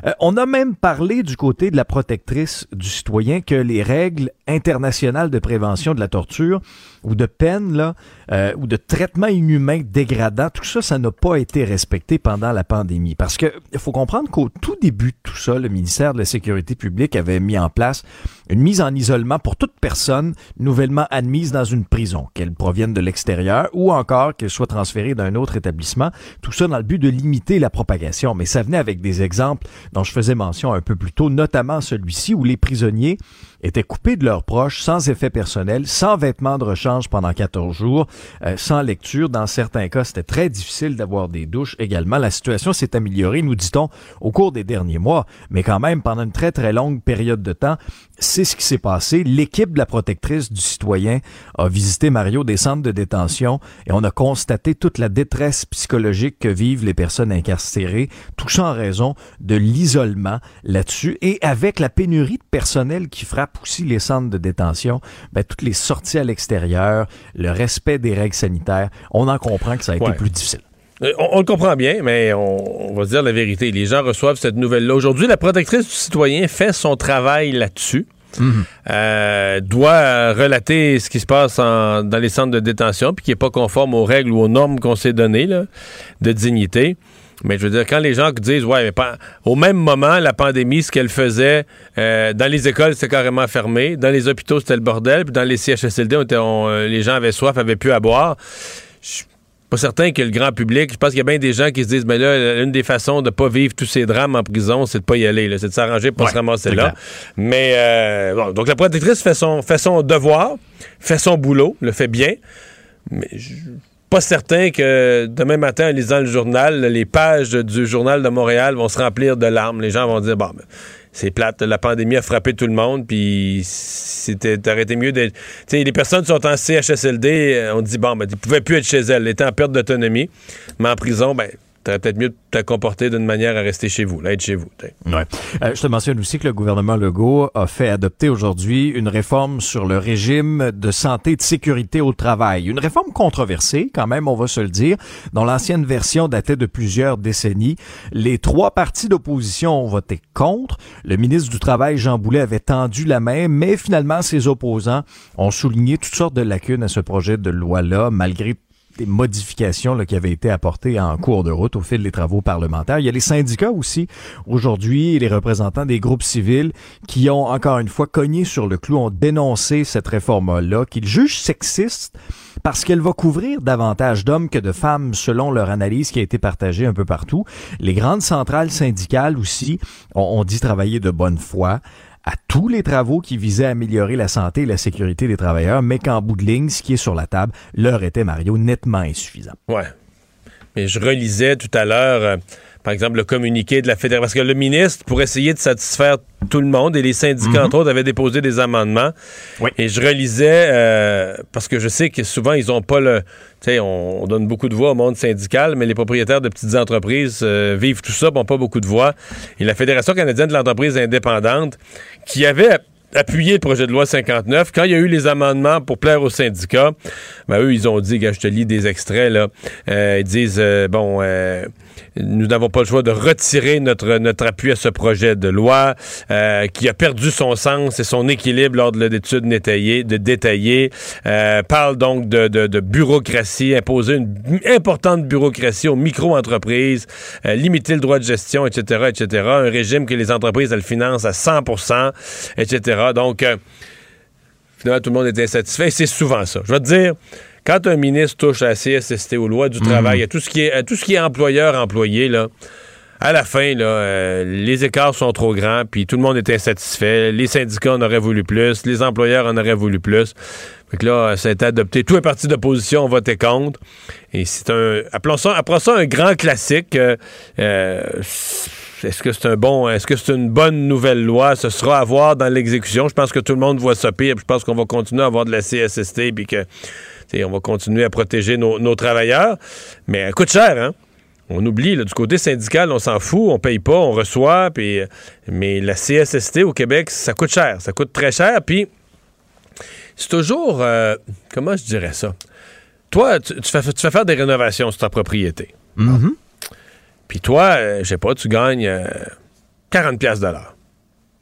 Euh, on a même parlé du côté de la protectrice du citoyen que les règles internationales de prévention de la torture ou de peine là, euh, ou de traitement inhumain dégradant, tout ça, ça n'a pas été respecté pendant la pandémie. Parce que il faut comprendre qu'au tout début de tout ça, le ministère de la Sécurité publique avait mis en place une mise en isolement pour toute personne nouvellement admise dans une prison, qu'elle provienne de l'extérieur ou encore qu'elle soit transférée d'un autre établissement, tout ça dans le but de limiter la propagation. Mais ça venait avec des exemples dont je faisais mention un peu plus tôt, notamment celui-ci où les prisonniers étaient coupés de leurs proches, sans effet personnel, sans vêtements de rechange pendant 14 jours, euh, sans lecture. Dans certains cas, c'était très difficile d'avoir des douches également. La situation s'est améliorée, nous dit-on, au cours des derniers mois, mais quand même pendant une très très longue période de temps, c'est ce qui s'est passé. L'équipe de la protectrice du citoyen a visité Mario des centres de détention et on a constaté toute la détresse psychologique que vivent les personnes incarcérées, tout ça en raison de l'isolement là-dessus et avec la pénurie de personnel qui frappe aussi les centres de détention, ben, toutes les sorties à l'extérieur, le respect des règles sanitaires, on en comprend que ça a été Ouais. plus difficile. Euh, On, on le comprend bien, mais on, on va se dire la vérité. Les gens reçoivent cette nouvelle-là. Aujourd'hui, la protectrice du citoyen fait son travail là-dessus. Euh, doit relater ce qui se passe en- dans les centres de détention, puis qui n'est pas conforme aux règles ou aux normes qu'on s'est données là, de dignité. Mais je veux dire, quand les gens disent, ouais, mais pas, au même moment, la pandémie, ce qu'elle faisait, euh, dans les écoles, c'était carrément fermé, dans les hôpitaux, c'était le bordel, puis dans les CHSLD, on était- on, les gens avaient soif, avaient plus à boire. Je pas certain que le grand public, je pense qu'il y a bien des gens qui se disent, mais là, une des façons de pas vivre tous ces drames en prison, c'est de pas y aller, c'est de s'arranger pour Ouais, se ramasser là. clair. Mais euh, bon, donc la protectrice fait son, fait son devoir, fait son boulot, le fait bien, mais je suis pas certain que demain matin, en lisant le journal, les pages du journal de Montréal vont se remplir de larmes. Les gens vont dire, bon, ben, c'est plate, la pandémie a frappé tout le monde, puis c'était été mieux d'être... Les personnes sont en CHSLD, euh, on dit, bon, ben, ils pouvaient plus être chez elles, elles étaient en perte d'autonomie, mais en prison, ben, t'aurais peut-être mieux de te comporter d'une manière à rester chez vous, là, être chez vous. Ouais. Euh, je te mentionne aussi que le gouvernement Legault a fait adopter aujourd'hui une réforme sur le régime de santé et de sécurité au travail. Une réforme controversée, quand même, on va se le dire, dont l'ancienne version datait de plusieurs décennies. Les trois partis d'opposition ont voté contre. Le ministre du Travail, Jean Boulet, avait tendu la main, mais finalement, ses opposants ont souligné toutes sortes de lacunes à ce projet de loi-là, malgré des modifications là, qui avaient été apportées en cours de route au fil des travaux parlementaires. Il y a les syndicats aussi aujourd'hui les représentants des groupes civils qui ont encore une fois cogné sur le clou, ont dénoncé cette réforme-là, qu'ils jugent sexiste parce qu'elle va couvrir davantage d'hommes que de femmes selon leur analyse qui a été partagée un peu partout. Les grandes centrales syndicales aussi ont dit travailler de bonne foi à tous les travaux qui visaient à améliorer la santé et la sécurité des travailleurs, mais qu'en bout de ligne, ce qui est sur la table leur était, Mario, nettement insuffisant. Ouais. Mais je relisais tout à l'heure, euh, par exemple, le communiqué de la fédération. Parce que le ministre, pour essayer de satisfaire tout le monde, et les syndicats, Mhm. entre autres, avaient déposé des amendements. Et je relisais, euh, parce que je sais que souvent, ils n'ont pas le. Tu sais, on, on donne beaucoup de voix au monde syndical, mais les propriétaires de petites entreprises euh, vivent tout ça, n'ont pas beaucoup de voix. Et la Fédération canadienne de l'entreprise indépendante, qui avait appuyé le projet de loi 59. Quand il y a eu les amendements pour plaire aux syndicats, ben eux, ils ont dit, je te lis des extraits, là. Euh, ils disent, euh, bon, euh, nous n'avons pas le choix de retirer notre, notre appui à ce projet de loi euh, qui a perdu son sens et son équilibre lors de l'étude détaillée, de. Euh, parle donc de, de, bureaucratie, imposer une importante bureaucratie aux micro-entreprises, euh, limiter le droit de gestion, etc., etc. Un régime que les entreprises, financent à 100% etc. Donc, finalement, tout le monde est insatisfait. C'est souvent ça. Je vais te dire, quand un ministre touche à la CSST, aux lois du travail, à tout ce qui est, à tout ce qui est employeur-employé, là, à la fin, là, euh, les écarts sont trop grands, puis tout le monde est insatisfait. Les syndicats en auraient voulu plus, les employeurs en auraient voulu plus. Fait que là, ça a été adopté. Tous les partis d'opposition ont voté contre. Et c'est un. Appelons ça, un grand classique. Euh, euh, est-ce que c'est un bon, est-ce que c'est une bonne nouvelle loi? Ce sera à voir dans l'exécution. Je pense que tout le monde voit ça pire. puis Je pense qu'on va continuer à avoir de la CSST puis que on va continuer à protéger nos, nos travailleurs. Mais elle coûte cher, hein? on oublie, là, du côté syndical, on s'en fout, on paye pas, on reçoit, puis, mais la CSST au Québec, ça coûte cher, ça coûte très cher, puis c'est toujours, euh, comment je dirais ça? Toi, tu, tu fais, tu fais faire des rénovations sur ta propriété. Mhm. Puis toi, euh, je sais pas, tu gagnes euh, 40 pièces de l'heure.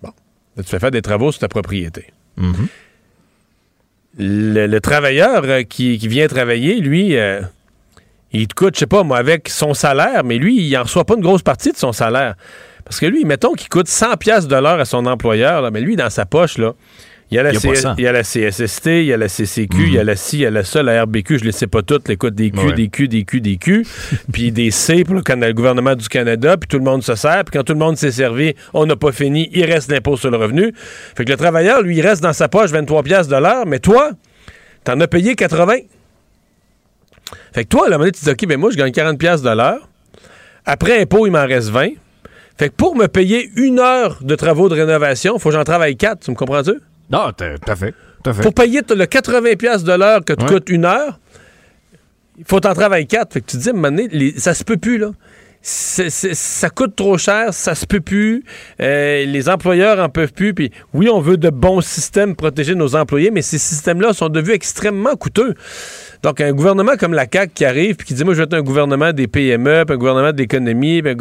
Bon. Là, tu fais faire des travaux sur ta propriété. Mhm. Le, le travailleur euh, qui, vient travailler, lui, euh, il te coûte, je sais pas, moi, avec son salaire, mais lui, il en reçoit pas une grosse partie de son salaire. Parce que lui, mettons qu'il coûte 100 pièces de l'heure à son employeur, là, mais lui, dans sa poche, là, il y a la, Il y a il y la CSST, il y a la CCQ, il y a la CI, il y a la SA, la RBQ, je les sais pas toutes, les coûts des Q, Ouais. des Q, des Q, des Q, puis des C pour le, gouvernement du Canada, puis tout le monde se sert, puis quand tout le monde s'est servi, on n'a pas fini, il reste l'impôt sur le revenu. Fait que le travailleur, lui, il reste dans sa poche 23 pièces de l'heure, mais toi, t'en as payé 80. Fait que toi, à la monnaie, tu dis, OK, ben moi, je gagne 40 pièces de l'heure. Après impôt, il m'en reste 20. Fait que pour me payer une heure de travaux de rénovation, il faut que j'en travaille 4. Tu me comprends-tu? Non, tout à fait. Pour payer le 80 pièces de l'heure que te Ouais. coûte une heure, il faut t'en travailler 4. Fait que tu te dis, à un moment donné, les- ça se peut plus, là. Ça coûte trop cher, ça se peut plus. Euh, les employeurs en peuvent plus. Puis oui, on veut de bons systèmes pour protéger nos employés, mais ces systèmes-là sont devenus extrêmement coûteux. Donc, un gouvernement comme la CAQ qui arrive puis qui dit, moi, je veux être un gouvernement des PME, puis un gouvernement de l'économie, ben,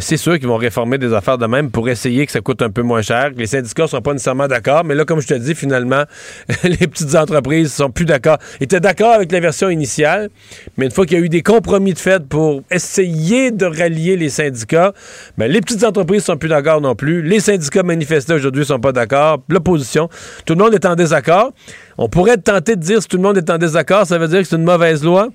c'est sûr qu'ils vont réformer des affaires de même pour essayer que ça coûte un peu moins cher, les syndicats ne sont pas nécessairement d'accord. Mais là, comme je te dis, finalement, les petites entreprises sont plus d'accord. Ils étaient d'accord avec la version initiale, mais une fois qu'il y a eu des compromis de fait pour essayer de rallier les syndicats, ben, les petites entreprises sont plus d'accord non plus. Les syndicats manifestés aujourd'hui sont pas d'accord. L'opposition, tout le monde est en désaccord. On pourrait être tenté de dire si tout le monde est en désaccord, ça veut dire que c'est une mauvaise loi.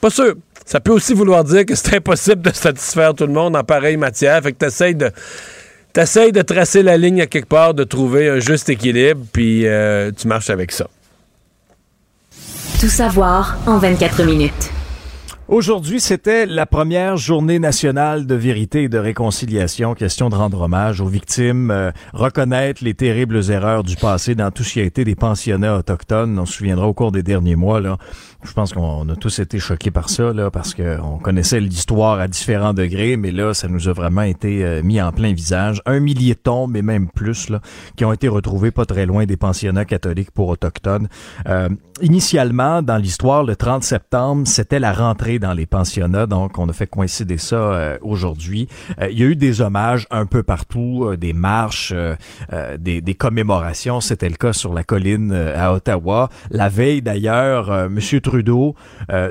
Pas sûr. Ça peut aussi vouloir dire que c'est impossible de satisfaire tout le monde en pareille matière. Fait que t'essayes de. De tracer la ligne à quelque part, de trouver un juste équilibre, puis euh, tu marches avec ça. Tout savoir en 24 minutes. Aujourd'hui, c'était la première journée nationale de vérité et de réconciliation. Question de rendre hommage aux victimes, euh, reconnaître les terribles erreurs du passé dans tout ce qui a été des pensionnats autochtones. On se souviendra au cours des derniers mois, là. Je pense qu'on a tous été choqués par ça, là, parce qu'on connaissait l'histoire à différents degrés, mais là, ça nous a vraiment été euh, mis en plein visage. Un millier de tombes, et même plus, là, qui ont été retrouvés pas très loin des pensionnats catholiques pour autochtones. Euh, initialement, dans l'histoire, le 30 septembre, c'était la rentrée dans les pensionnats, donc on a fait coïncider ça euh, aujourd'hui. Euh, il y a eu des hommages un peu partout, euh, des marches, euh, euh, des, des commémorations. C'était le cas sur la colline euh, à Ottawa. La veille, d'ailleurs, M. Trudeau,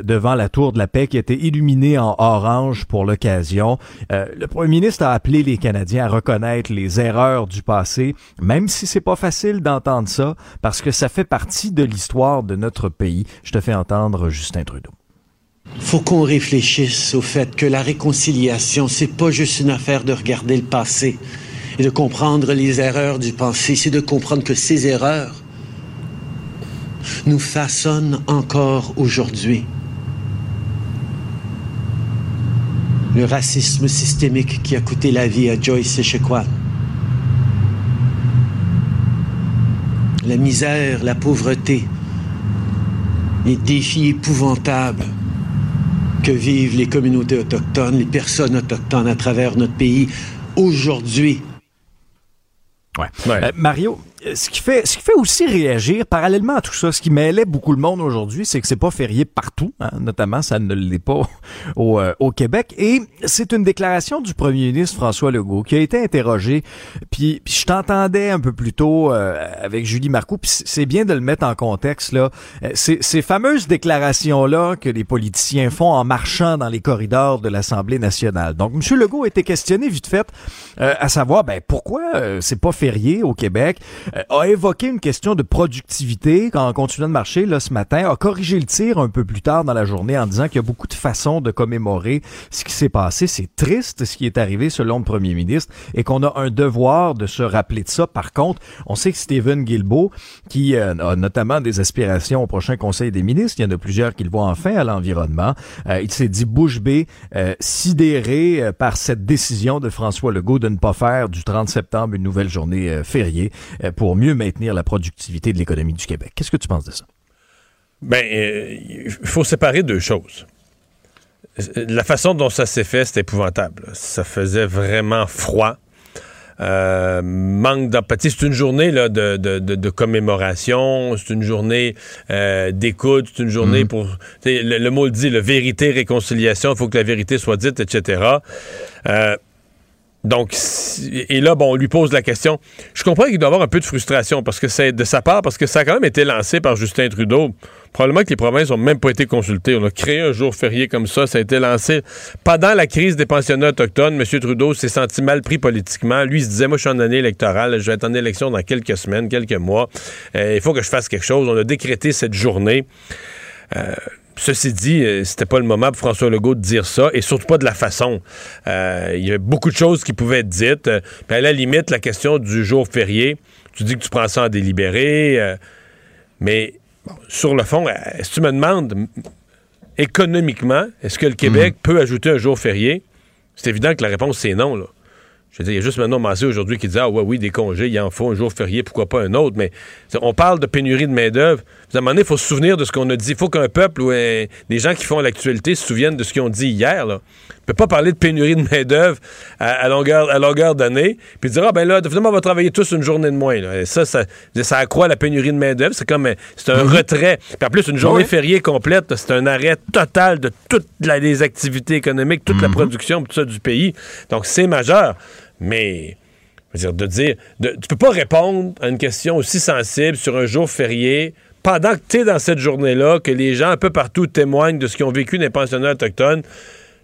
devant la tour de la paix qui était illuminée en orange pour l'occasion, le premier ministre a appelé les Canadiens à reconnaître les erreurs du passé, même si c'est pas facile d'entendre ça, parce que ça fait partie de l'histoire de notre pays. Je te fais entendre Justin Trudeau. Faut qu'on réfléchisse au fait que la réconciliation, c'est pas juste une affaire de regarder le passé et de comprendre les erreurs du passé, c'est de comprendre que ces erreurs nous façonnent encore aujourd'hui. Le racisme systémique qui a coûté la vie à Joyce Echequan. La misère, la pauvreté, les défis épouvantables que vivent les communautés autochtones, les personnes autochtones à travers notre pays aujourd'hui. Ouais. Euh, Mario, ce qui fait ce qui fait aussi réagir parallèlement à tout ça, ce qui mêlait beaucoup le monde aujourd'hui, c'est que c'est pas férié partout, hein, notamment ça ne l'est pas au, euh, au Québec. Et c'est une déclaration du premier ministre François Legault qui a été interrogé puis, puis je t'entendais un peu plus tôt euh, avec Julie Marcoux puis c'est- bien de le mettre en contexte là, Euh, ces, ces fameuses déclarations là que les politiciens font en marchant dans les corridors de l'Assemblée nationale. Donc monsieur Legault a été questionné vite fait euh, à savoir ben pourquoi euh, c'est pas férié au Québec, euh, a évoqué une question de productivité quand en continuant de marcher là ce matin, a corrigé le tir un peu plus tard dans la journée en disant qu'il y a beaucoup de façons de commémorer ce qui s'est passé. C'est triste ce qui est arrivé selon le premier ministre et qu'on a un devoir de se rappeler de ça. Par contre, on sait que Stephen Guilbeault, qui euh, a notamment des aspirations au prochain Conseil des ministres, il y en a plusieurs qui le voient enfin à l'environnement, euh, il s'est dit bouche bée, euh, sidéré euh, par cette décision de François Legault de ne pas faire du 30 septembre une nouvelle journée euh, fériée euh, pour mieux maintenir la productivité de l'économie du Québec. Qu'est-ce que tu penses de ça? Ben, euh, il faut séparer deux choses. la façon dont ça s'est fait, c'est épouvantable. Ça faisait vraiment froid. Euh, manque d'empathie. C'est une journée là, de, de, de, commémoration, c'est une journée euh, d'écoute, c'est une journée pour... Le, le, mot le dit, la vérité, réconciliation, il faut que la vérité soit dite, etc. Euh, donc, et là, bon, on lui pose la question. Je comprends qu'il doit avoir un peu de frustration parce que c'est de sa part, parce que ça a quand même été lancé par Justin Trudeau. Probablement que les provinces n'ont même pas été consultées. On a créé un jour férié comme ça. Ça a été lancé pendant la crise des pensionnats autochtones. M. Trudeau s'est senti mal pris politiquement. Lui, il se disait, moi, je suis en année électorale. Je vais être en élection dans quelques semaines, quelques mois. Euh, il faut que je fasse quelque chose. On a décrété cette journée. Euh, Ceci dit, euh, c'était pas le moment pour François Legault de dire ça, et surtout pas de la façon. Euh, il y avait beaucoup de choses qui pouvaient être dites. Euh, à la limite, la question du jour férié, tu dis que tu prends ça en délibéré, mais sur le fond, si tu me demandes économiquement, est-ce que le Québec mm. peut ajouter un jour férié? C'est évident que la réponse, c'est non. Là. Je veux dire, il y a juste maintenant Massé aujourd'hui qui dit Ah, ouais, oui, des congés, il en faut un jour férié, pourquoi pas un autre. Mais on parle de pénurie de main-d'œuvre. À un moment donné, il faut se souvenir de ce qu'on a dit. Il faut qu'un peuple ou des gens qui font l'actualité se souviennent de ce qu'ils ont dit hier. Là. On peut pas parler de pénurie de main-d'œuvre à, longueur, à longueur d'année, puis dire Ah, ben là, finalement, on va travailler tous une journée de moins. Et ça, ça, ça, accroît la pénurie de main-d'œuvre. C'est comme c'est un mhm. retrait. Puis en plus, une journée fériée complète, c'est un arrêt total de toutes les activités économiques, toute la mhm. production, tout ça du pays. Donc, c'est majeur. Mais, dire, de dire, de, tu peux pas répondre à une question aussi sensible sur un jour férié pendant que tu es dans cette journée-là, que les gens un peu partout témoignent de ce qu'ils ont vécu des pensionnats autochtones,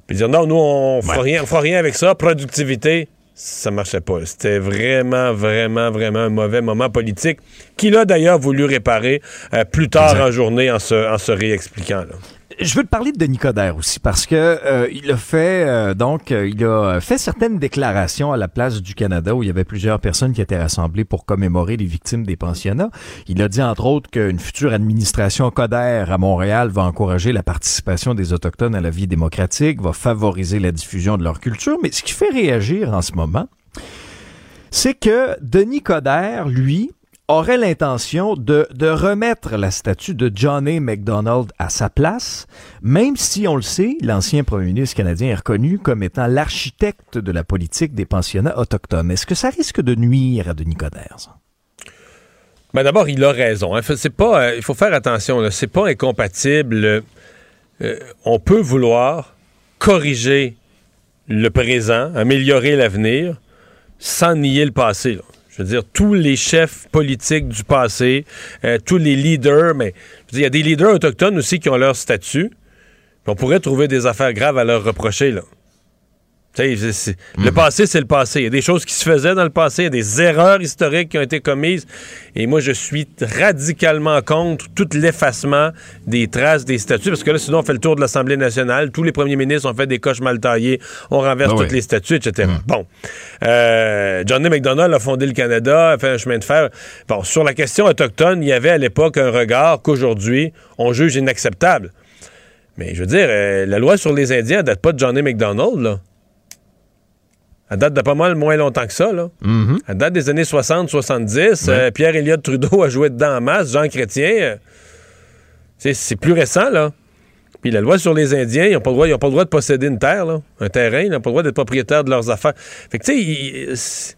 puis dire non, nous, on fera rien, on fera rien avec ça, productivité. Ça marchait pas. C'était vraiment, vraiment, vraiment un mauvais moment politique qu'il a d'ailleurs voulu réparer euh, plus tard en journée en se, en se réexpliquant. Là je veux te parler de Denis Coderre aussi parce que euh, il a fait euh, donc euh, il a fait certaines déclarations à la place du Canada où il y avait plusieurs personnes qui étaient rassemblées pour commémorer les victimes des pensionnats. Il a dit entre autres qu'une future administration Coderre à Montréal va encourager la participation des autochtones à la vie démocratique, va favoriser la diffusion de leur culture, mais ce qui fait réagir en ce moment, c'est que Denis Coderre, lui, aurait l'intention de, remettre la statue de John A. MacDonald à sa place, même si, on le sait, l'ancien premier ministre canadien est reconnu comme étant l'architecte de la politique des pensionnats autochtones. Est-ce que ça risque de nuire à Denis Coderre? Ben d'abord, il a raison. Hein. Euh, il faut faire attention. C'est pas incompatible. Euh, on peut vouloir corriger le présent, améliorer l'avenir, sans nier le passé. Je veux dire, tous les chefs politiques du passé, euh, tous les leaders, mais il y a des leaders autochtones aussi qui ont leur statut. On pourrait trouver des affaires graves à leur reprocher, là. Le mhm. passé, c'est le passé. Il y a des choses qui se faisaient dans le passé, il y a des erreurs historiques qui ont été commises. Et moi, je suis radicalement contre tout l'effacement des traces des statuts, parce que là, sinon, on fait le tour de l'Assemblée nationale. Tous les premiers ministres ont fait des coches mal taillées, on renverse ah toutes les statuts, etc. Mhm. Bon. Euh, Johnny McDonald a fondé le Canada, a fait un chemin de fer. Bon, sur la question autochtone, il y avait à l'époque un regard qu'aujourd'hui, on juge inacceptable. Mais je veux dire, euh, la loi sur les Indiens date pas de Johnny McDonald, là. Elle date de pas mal moins longtemps que ça. Là. Mm-hmm. Elle date des années 60-70. Euh, Pierre Elliott Trudeau a joué dedans en masse. Jean Chrétien, euh, c'est plus récent. là. Puis la loi sur les Indiens, ils n'ont pas, pas, le droit de posséder une terre, là, un terrain. Ils n'ont pas le droit d'être propriétaires de leurs affaires. Fait que, tu sais,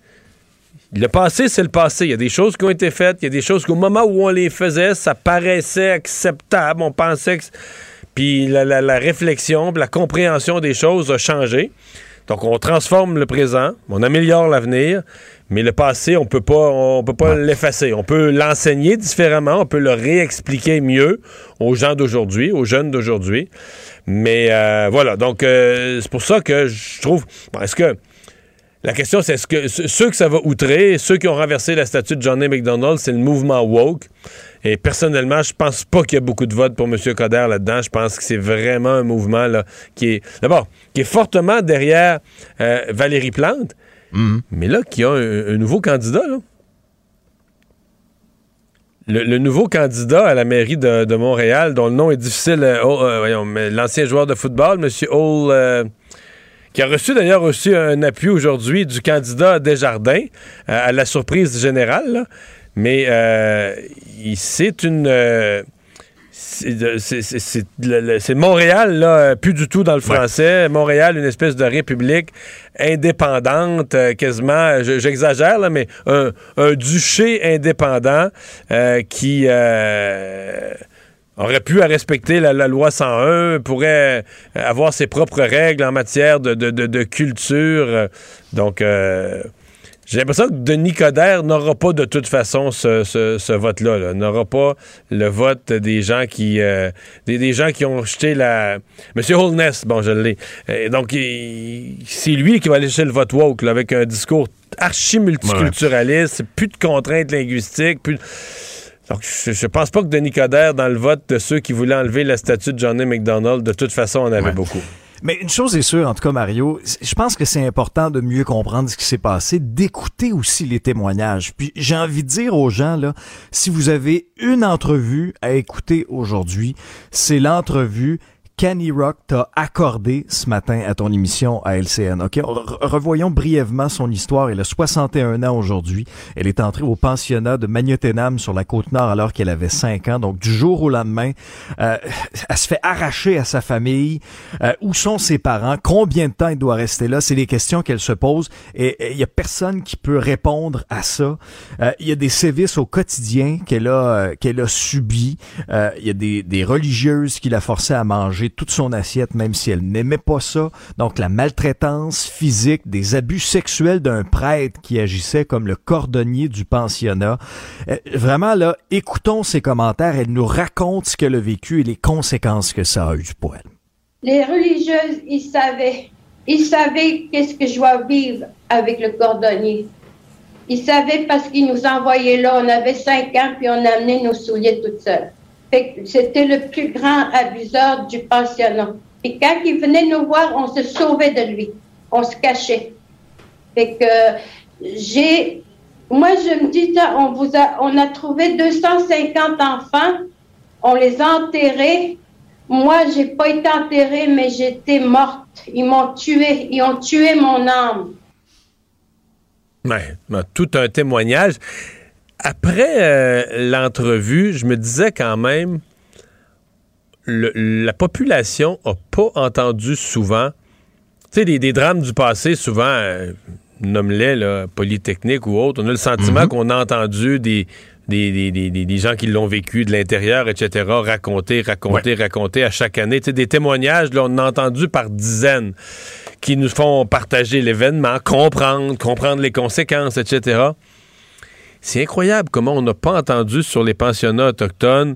le passé, c'est le passé. Il y a des choses qui ont été faites. Il y a des choses qu'au moment où on les faisait, ça paraissait acceptable. On pensait que... Puis la, la, la réflexion, la compréhension des choses a changé. Donc, on transforme le présent, on améliore l'avenir, mais le passé, on peut pas, on peut pas l'effacer. On peut l'enseigner différemment, on peut le réexpliquer mieux aux gens d'aujourd'hui, aux jeunes d'aujourd'hui. Mais euh, voilà, donc euh, c'est pour ça que je trouve. est-ce que la question, c'est est-ce que ceux que ça va outrer, ceux qui ont renversé la statue de Johnny McDonald, c'est le mouvement woke? Et personnellement, je pense pas qu'il y a beaucoup de votes pour M. Coder là-dedans. Je pense que c'est vraiment un mouvement là, qui est, d'abord, qui est fortement derrière euh, Valérie Plante, mhm. mais là, qui a un, nouveau candidat. Là. Le, nouveau candidat à la mairie de, Montréal, dont le nom est difficile, euh, oh, euh, l'ancien joueur de football, M. Hall qui a reçu d'ailleurs aussi un appui aujourd'hui du candidat Desjardins, à la surprise générale. Mais euh, c'est une. Euh, c'est Montréal, là, euh, plus du tout dans le français. Montréal, une espèce de république indépendante, euh, quasiment, je- j'exagère, là, mais un, un duché indépendant euh, qui aurait pu à respecter la, la loi 101, pourrait avoir ses propres règles en matière de, de- de- de culture. Donc, euh, j'ai l'impression que Denis Coderre n'aura pas de toute façon ce, ce- ce vote-là. là. N'aura pas le vote des gens qui euh, des, des gens qui ont jeté la. Monsieur Holness, bon, je l'ai. Euh, donc, il- c'est lui qui va aller chercher le vote woke là, avec un discours archi multiculturaliste, plus de contraintes linguistiques, plus. de- Donc, je, je pense pas que Denis Coderre, dans le vote de ceux qui voulaient enlever la statue de Johnny McDonald, de toute façon, en avait beaucoup. Mais une chose est sûre, en tout cas, Mario, je pense que c'est important de mieux comprendre ce qui s'est passé, d'écouter aussi les témoignages. Puis j'ai envie de dire aux gens, là, si vous avez une entrevue à écouter aujourd'hui, c'est l'entrevue Kenny Rock t'a accordé ce matin à ton émission à LCN. OK? Re- revoyons brièvement son histoire. Elle a 61 ans aujourd'hui. Elle est entrée au pensionnat de Magnotenam sur la Côte-Nord alors qu'elle avait 5 ans. Donc, du jour au lendemain, euh, elle se fait arracher à sa famille. Euh, où sont ses parents? Combien de temps il doit rester là? C'est les questions qu'elle se pose. Et il y a personne qui peut répondre à ça. Euh, Il y a des sévices au quotidien qu'elle a, qu'elle a subis. Euh, Il y a des, des religieuses qui la forçaient à manger toute son assiette, même si elle n'aimait pas ça. Donc, la maltraitance physique, des abus sexuels d'un prêtre qui agissait comme le cordonnier du pensionnat. Euh, vraiment, là, écoutons ses commentaires. Elle nous raconte ce qu'elle a vécu et les conséquences que ça a eu pour elle. Les religieuses, ils savaient. Ils savaient qu'est-ce que je dois vivre avec le cordonnier. Ils savaient parce qu'ils nous envoyaient là. On avait cinq ans, puis on amenait nos souliers toutes seules. C'était le plus grand abuseur du pensionnat. Et quand il venait nous voir, on se sauvait de lui. On se cachait. Fait que j'ai... Moi, je me dis, on, vous a, on a trouvé 250 enfants. On les a enterrés. Moi, j'ai pas été enterrée, mais j'étais morte. Ils m'ont tué. Ils ont tué mon âme. Ben, tout un témoignage. Après euh, l'entrevue, je me disais quand même, le- la population a pas entendu souvent, tu sais, des, des drames du passé, souvent, euh, nomme-les, là, Polytechnique ou autre, on a le sentiment Mhm. qu'on a entendu des, des, des- des- gens qui l'ont vécu de l'intérieur, etc., raconter, raconter, raconter à chaque année. Tu sais, des témoignages, là, on a entendu par dizaines qui nous font partager l'événement, comprendre, comprendre les conséquences, etc. C'est incroyable comment on n'a pas entendu sur les pensionnats autochtones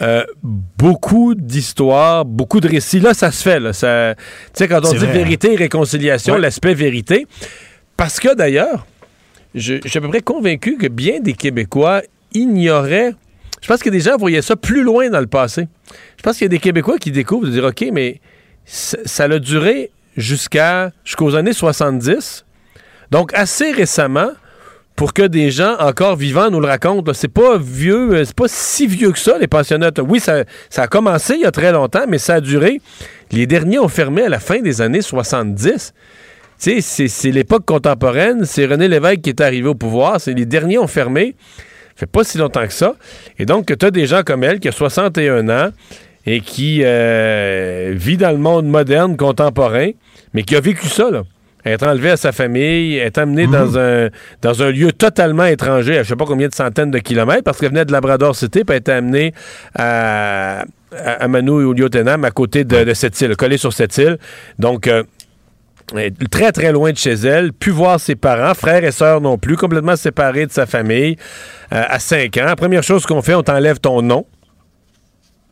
euh, beaucoup d'histoires, beaucoup de récits. Là, ça se fait. Là, ça, tu sais, quand on dit vrai, vérité et réconciliation, Ouais. l'aspect vérité, parce que d'ailleurs, je, je suis à peu près convaincu que bien des Québécois ignoraient. Je pense que des gens voyaient ça plus loin dans le passé. Je pense qu'il y a des Québécois qui découvrent de dire OK, mais ça, ça a duré jusqu'à jusqu'aux années 70. Donc, assez récemment, pour que des gens encore vivants nous le racontent. C'est pas vieux, euh, c'est pas si vieux que ça, les pensionnats. Oui, ça, a commencé il y a très longtemps, mais ça a duré. Les derniers ont fermé à la fin des années 70. Tu sais, c'est- c'est l'époque contemporaine. C'est René Lévesque qui est arrivé au pouvoir. C'est les derniers ont fermé. Ça fait pas si longtemps que ça. Et donc, tu as des gens comme elle qui a 61 ans et qui euh, vit dans le monde moderne, contemporain, mais qui a vécu ça, là. Être enlevé à sa famille, être amené dans, un, dans un lieu totalement étranger, à je sais pas combien de centaines de kilomètres, parce qu'elle venait de Labrador City, puis elle été amenée à, à, à Manu et au à côté de, de cette île, collée sur cette île. Donc, euh, elle est très, très loin de chez elle, plus voir ses parents, frères et sœurs non plus, complètement séparés de sa famille, euh, à 5 ans. La première chose qu'on fait, on t'enlève ton nom.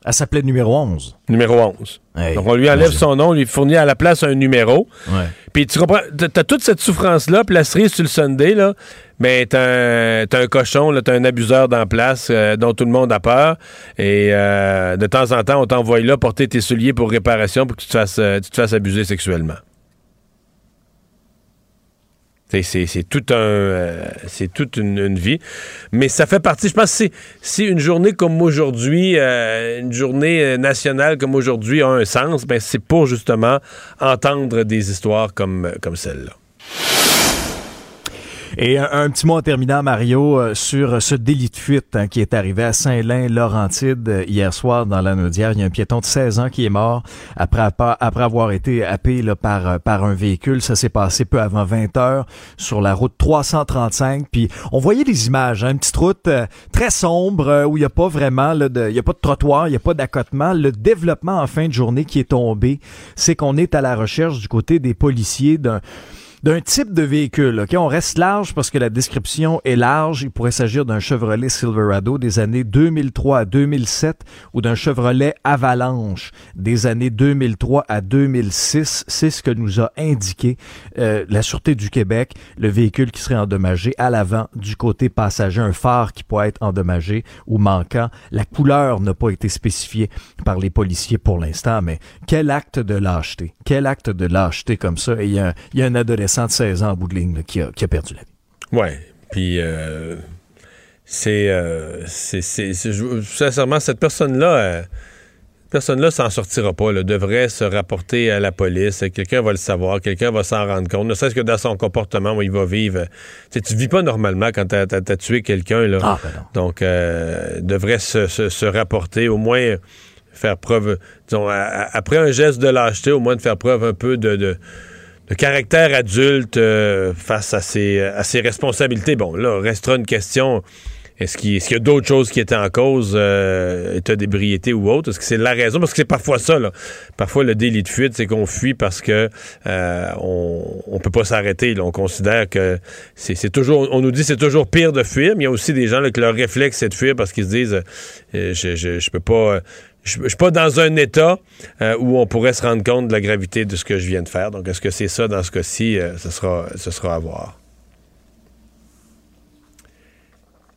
Elle s'appelait numéro 11. Numéro 11. Donc, on lui enlève son nom, on lui fournit à la place un numéro. Ouais. Puis tu comprends, t'as toute cette souffrance-là, puis la cerise sur le Sunday, là, mais t'as un, un cochon, t'as un abuseur dans la place euh, dont tout le monde a peur. Et euh, de temps en temps, on t'envoie là porter tes souliers pour réparation pour que tu te fasses, euh, tu te fasses abuser sexuellement. C'est- tout euh, toute une, vie, mais ça fait partie. Je pense si une journée comme aujourd'hui, euh, une journée euh, nationale comme aujourd'hui a un sens, ben c'est pour justement entendre des histoires comme, comme celle-là. Et un, petit mot en terminant, Mario, euh, sur ce délit de fuite hein, qui est arrivé à Saint-Lin-Laurentide euh, hier soir dans la Naudière. Il y a un piéton de 16 ans qui est mort après, avoir été happé par, euh, un véhicule. Ça s'est passé peu avant 20 heures sur la route 335. Puis on voyait des images, hein, une petite route très sombre où il n'y a pas vraiment, là, il y a pas de trottoir, il n'y a pas d'accotement. Le développement en fin de journée qui est tombé, c'est qu'on est à la recherche du côté des policiers d'un d'un type de véhicule. Ok, On reste large parce que la description est large. Il pourrait s'agir d'un Chevrolet Silverado des années 2003 à 2007 ou d'un Chevrolet Avalanche des années 2003 à 2006. C'est ce que nous a indiqué euh, la Sûreté du Québec. Le véhicule qui serait endommagé à l'avant du côté passager, un phare qui pourrait être endommagé ou manquant. La couleur n'a pas été spécifiée par les policiers pour l'instant, mais quel acte de lâcheté. Quel acte de lâcheté comme ça. Il y a, il y a un adolescent de 16 ans en bout de ligne qui, a, qui, a, perdu la vie. Ouais. Puis euh, c'est, euh, c'est, c'est, sincèrement cette personne-là. Euh, personne-là s'en sortira pas. Devrait se rapporter à la police. Quelqu'un va le savoir. Quelqu'un va s'en rendre compte. Ne serait-ce que dans son comportement où il va vivre. Tu sais, tu vis pas normalement quand tu as, tué quelqu'un. Là. Ah, ben Donc, euh, devrait se, se, se, rapporter, au moins faire preuve, disons, à, après un geste de lâcheté, au moins de faire preuve un peu de, de le caractère adulte euh, face à ses, à ses responsabilités. Bon, là, restera une question. Est-ce qu'il y a d'autres choses qui étaient en cause, euh, état d'ébriété ou autre? Est-ce que c'est la raison? Parce que c'est parfois ça, là. Parfois, le délit de fuite, c'est qu'on fuit parce que euh, on, on peut pas s'arrêter. On considère que c'est toujours... On nous dit c'est toujours pire de fuir, mais il y a aussi des gens là, que leur réflexe, c'est de fuir parce qu'ils se disent euh, je, je, je peux pas je ne suis pas dans un état euh, où on pourrait se rendre compte de la gravité de ce que je viens de faire. Donc, est-ce que c'est ça dans ce cas-ci? Euh, ce, sera, ce sera à voir.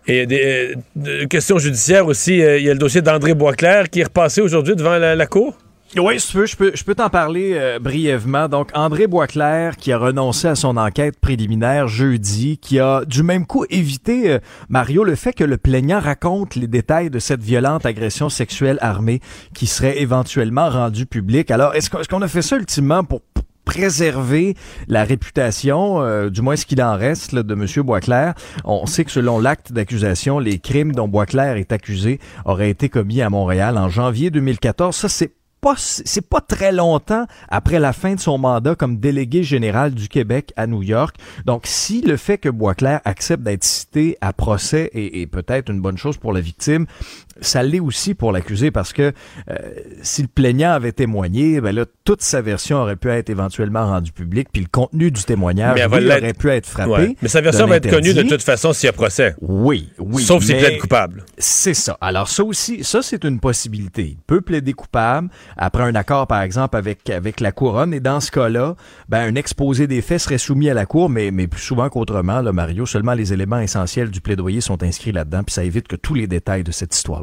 Et des euh, questions judiciaires aussi. Il y a le dossier d'André Boisclair qui est repassé aujourd'hui devant la cour? Oui, si tu veux, je peux, je peux t'en parler euh, brièvement. Donc, André Boisclair, qui a renoncé à son enquête préliminaire jeudi, qui a du même coup évité, euh, Mario, le fait que le plaignant raconte les détails de cette violente agression sexuelle armée qui serait éventuellement rendue publique. Alors, est-ce qu'on a fait ça ultimement pour préserver la réputation, euh, du moins ce qu'il en reste de M. Boisclair? On sait que selon l'acte d'accusation, les crimes dont Boisclair est accusé auraient été commis à Montréal en janvier 2014. Ça, c'est c'est pas très longtemps après la fin de son mandat comme délégué général du Québec à New York. Donc, si le fait que Boisclair accepte d'être cité à procès est, peut-être une bonne chose pour la victime, ça l'est aussi pour l'accusé parce que euh, si le plaignant avait témoigné, ben là, toute sa version aurait pu être éventuellement rendue publique, puis le contenu du témoignage aurait pu être frappé. Mais sa version va être connue de toute façon s'il y a procès. Oui, oui. Sauf s'il plaide coupable. C'est ça. Alors ça aussi, ça c'est une possibilité. Il peut plaider coupable après un accord, par exemple, avec, avec la couronne, et dans ce cas-là, ben, un exposé des faits serait soumis à la cour, mais, mais plus souvent qu'autrement, là, Mario, seulement les éléments essentiels du plaidoyer sont inscrits là-dedans, puis ça évite que tous les détails de cette histoire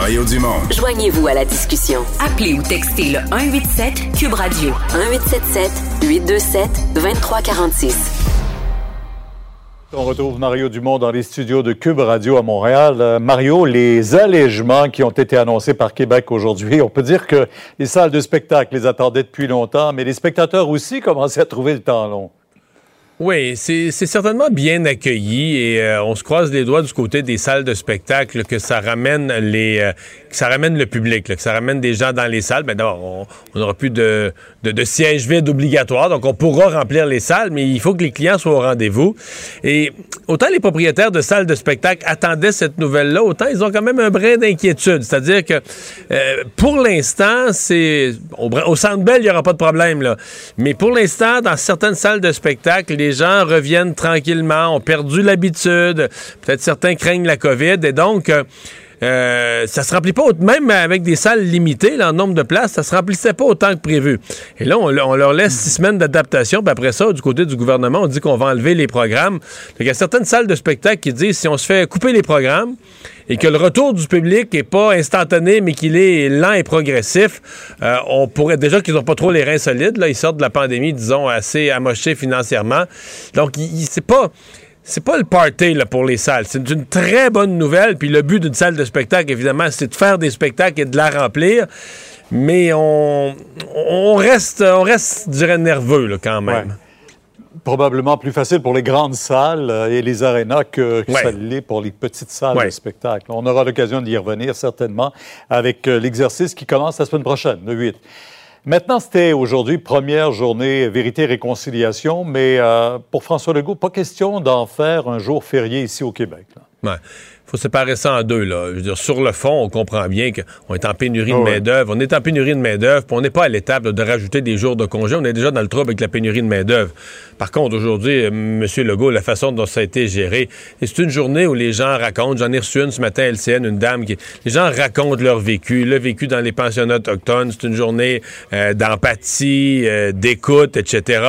Mario Dumont. Joignez-vous à la discussion. Appelez ou textez le 187 Cube Radio 1877 827 2346. On retrouve Mario Dumont dans les studios de Cube Radio à Montréal. Euh, Mario, les allègements qui ont été annoncés par Québec aujourd'hui, on peut dire que les salles de spectacle les attendaient depuis longtemps, mais les spectateurs aussi commençaient à trouver le temps long. Oui, c'est certainement bien accueilli et euh, on se croise les doigts du côté des salles de spectacle que ça ramène les euh, que ça ramène le public, que ça ramène des gens dans les salles. Ben d'abord, on n'aura plus de, sièges vides obligatoires, donc on pourra remplir les salles, mais il faut que les clients soient au rendez-vous. Et autant les propriétaires de salles de spectacle attendaient cette nouvelle-là, autant ils ont quand même un brin d'inquiétude. C'est-à-dire que euh, pour l'instant, c'est au Centre Bell, il n'y aura pas de problème là, mais pour l'instant, dans certaines salles de spectacle, les gens reviennent tranquillement, ont perdu l'habitude. Peut-être certains craignent la COVID et donc. Euh, ça se remplit pas, même avec des salles limitées là, en nombre de places, ça se remplissait pas autant que prévu. Et là, on, leur laisse six semaines d'adaptation, puis après ça, du côté du gouvernement, on dit qu'on va enlever les programmes. Il y a certaines salles de spectacle qui disent si on se fait couper les programmes et que le retour du public est pas instantané, mais qu'il est lent et progressif, euh, on pourrait déjà qu'ils n'ont pas trop les reins solides. Là, ils sortent de la pandémie, disons, assez amochés financièrement. Donc, c'est pas c'est pas le party là, pour les salles. C'est une très bonne nouvelle. Puis le but d'une salle de spectacle, évidemment, c'est de faire des spectacles et de la remplir. Mais on, on reste, on reste, je dirais, nerveux là, quand même. Probablement plus facile pour les grandes salles euh, et les arénas que, que ça l'est pour les petites salles Ouais. de spectacle. On aura l'occasion d'y revenir certainement avec euh, l'exercice qui commence la semaine prochaine, le 8. Maintenant, c'était aujourd'hui première journée vérité-réconciliation, mais euh, pour François Legault, pas question d'en faire un jour férié ici au Québec. Faut séparer ça en deux. Là. Je veux dire, sur le fond, on comprend bien qu'on est en pénurie de Ah ouais. main-d'œuvre. On est en pénurie de main-d'œuvre, puis on n'est pas à l'étape de rajouter des jours de congé. On est déjà dans le trouble avec la pénurie de main-d'œuvre. Par contre, aujourd'hui, euh, M. Legault, la façon dont ça a été géré, et c'est une journée où les gens racontent. J'en ai reçu une ce matin à LCN, une dame qui. Les gens racontent leur vécu, le vécu dans les pensionnats autochtones. C'est une journée euh, d'empathie, euh, d'écoute, etc.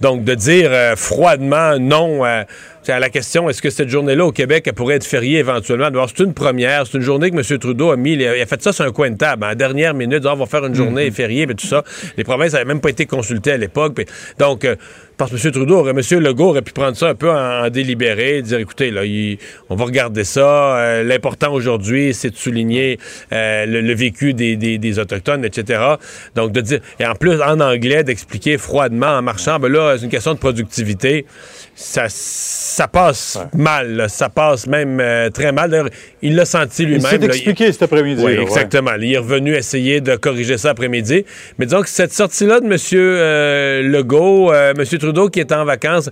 Donc, de dire euh, froidement non euh, à la question est-ce que cette journée-là au Québec elle pourrait être fériée éventuellement? C'est une première. C'est une journée que M. Trudeau a mis. Il a, fait ça sur un coin de table. En dernière minute, on va faire une journée fériée, puis tout ça. Les provinces n'avaient même pas été consultées à l'époque. donc, euh, parce que M. Trudeau, aurait, M. Legault aurait pu prendre ça un peu en, délibéré, dire écoutez, là, il- on va regarder ça. Euh, L'important aujourd'hui, c'est de souligner euh, le, le vécu des, des- des Autochtones, etc. Donc, de dire, et en plus, en anglais, d'expliquer froidement en marchant, ben là, c'est une question de productivité. Ça, ça passe mal, là. ça passe même euh, très mal. D'ailleurs, il l'a senti lui-même. s'est là. expliqué cet après-midi, Oui, là, ouais. exactement. Il est revenu essayer de corriger ça après-midi. Mais disons que cette sortie-là de M. euh, Legault, euh, M. Trudeau qui est en vacances,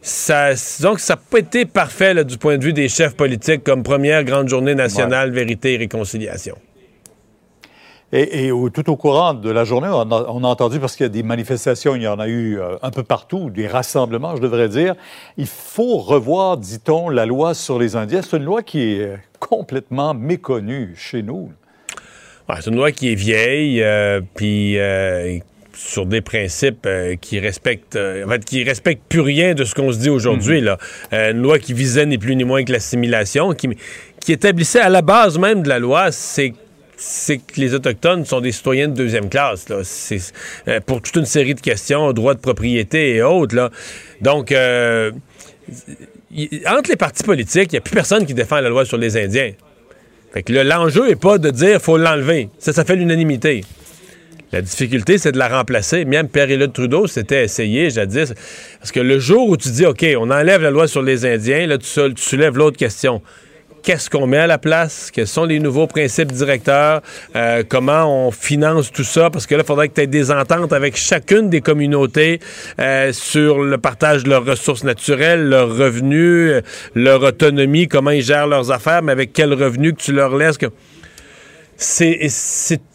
ça, disons que ça n'a pas été parfait là, du point de vue des chefs politiques comme première grande journée nationale, vérité et réconciliation. Et, et au- tout au courant de la journée, on a, on a entendu, parce qu'il y a des manifestations, il y en a eu euh, un peu partout, des rassemblements, je devrais dire, il faut revoir, dit-on, la loi sur les Indiens. C'est une loi qui est euh, complètement méconnue chez nous. Ouais, c'est une loi qui est vieille, euh, puis euh, sur des principes euh, qui respectent, euh, en fait, qui respectent plus rien de ce qu'on se dit aujourd'hui. là. Euh, une loi qui visait ni plus ni moins que l'assimilation, qui, qui établissait à la base même de la loi, c'est c'est que les Autochtones sont des citoyens de deuxième classe. Euh, pour toute une série de questions, droits de propriété et autres. Donc, euh, entre les partis politiques, il n'y a plus personne qui défend la loi sur les Indiens. Fait que l'enjeu n'est pas de dire faut l'enlever. Ça, ça fait l'unanimité. La difficulté, c'est de la remplacer. Même Pierre-Éliott Trudeau s'était essayé jadis. Parce que le jour où tu dis, OK, on enlève la loi sur les Indiens, là, tu, tu soulèves l'autre question. Qu'est-ce qu'on met à la place? Quels sont les nouveaux principes directeurs? Euh, comment on finance tout ça? Parce que là, il faudrait que tu aies des ententes avec chacune des communautés euh, sur le partage de leurs ressources naturelles, leurs revenus, euh, leur autonomie, comment ils gèrent leurs affaires, mais avec quel revenu que tu leur laisses. que- c'est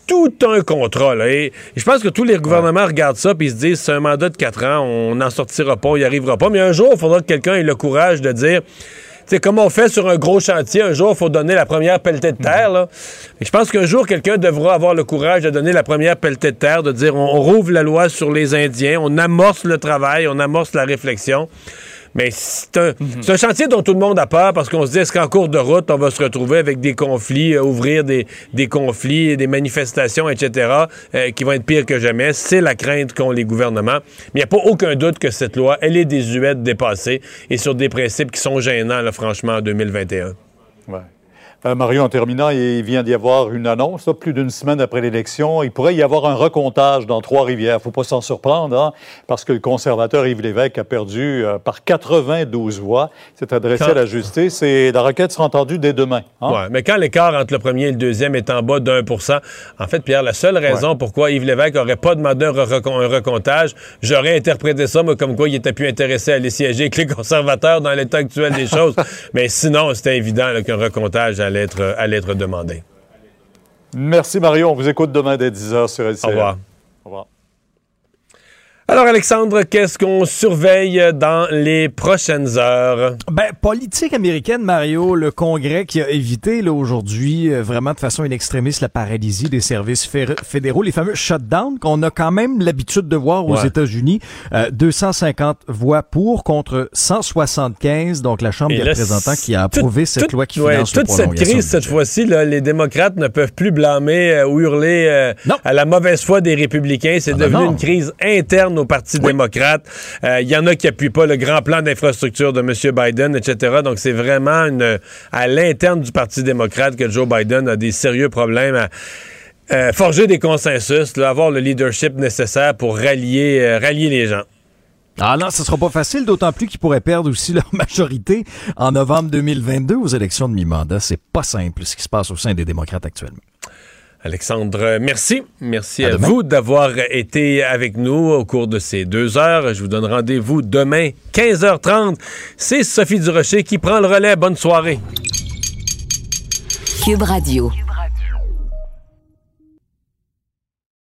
tout un. Et, et je pense que tous les gouvernements regardent ça et se disent c'est un mandat de quatre ans, on n'en sortira pas, on n'y arrivera pas. Mais un jour, il faudra que quelqu'un ait le courage de dire. C'est comme on fait sur un gros chantier, un jour, il faut donner la première pelletée de terre. Je pense qu'un jour, quelqu'un devra avoir le courage de donner la première pelletée de terre, de dire on rouvre la loi sur les Indiens, on amorce le travail, on amorce la réflexion. Mais c'est un, chantier dont tout le monde a peur parce qu'on se dit qu'en cours de route, on va se retrouver avec des conflits, euh, ouvrir des, conflits, des manifestations, etc., euh, qui vont être pires que jamais? C'est la crainte qu'ont les gouvernements. Mais il n'y a pas aucun doute que cette loi, elle est désuète, dépassée et sur des principes qui sont gênants, franchement, en 2021. Ouais. Euh, Mario, en terminant, il vient d'y avoir une annonce, là, plus d'une semaine après l'élection. Il pourrait y avoir un recomptage dans Trois-Rivières. Il ne faut pas s'en surprendre, hein, parce que le conservateur Yves Lévesque a perdu euh, par 92 voix. s'est adressé Quand- à la justice et la requête sera entendue dès demain. hein. Ouais, mais quand l'écart entre le premier et le deuxième est en bas d'un pour cent, en fait, Pierre, la seule raison pourquoi Yves Lévesque n'aurait pas demandé un, recomptage, j'aurais interprété ça, moi, comme quoi il était plus intéressé à aller siéger avec les conservateurs dans l'état actuel des choses. mais sinon, c'était évident qu'un recomptage allait être, euh, allait être demandé. Merci, Mario. On vous écoute demain dès 10h sur LCN. Au revoir. Au revoir. Alors, Alexandre, qu'est-ce qu'on surveille dans les prochaines heures? Ben, politique américaine, Mario, le Congrès qui a évité là, aujourd'hui euh, vraiment de façon inextrémiste la paralysie des services fédéraux, les fameux shutdowns qu'on a quand même l'habitude de voir aux Ouais. États-Unis. Euh, 250 voix pour contre 175, donc la Chambre Et des là, représentants qui a approuvé cette loi qui ouais, finance Toute cette crise, cette fois-ci, là, les démocrates ne peuvent plus blâmer euh, ou hurler euh, à la mauvaise foi des républicains. C'est Ah ben devenu non. une crise interne au Parti démocrate. Euh, Il y en a qui n'appuient pas le grand plan d'infrastructure de M. Biden, etc. Donc, c'est vraiment une, à l'interne du Parti démocrate que Joe Biden a des sérieux problèmes à euh, forger des consensus, là, avoir le leadership nécessaire pour rallier, euh, rallier les gens. Ah non, ce sera pas facile, d'autant plus qu'ils pourraient perdre aussi leur majorité en novembre 2022 aux élections de mi-mandat. C'est pas simple ce qui se passe au sein des démocrates actuellement. Alexandre, merci. Merci À vous d'avoir été avec nous au cours de ces deux heures. Je vous donne rendez-vous demain, 15h30. C'est Sophie Durocher qui prend le relais. Bonne soirée. Cube Radio.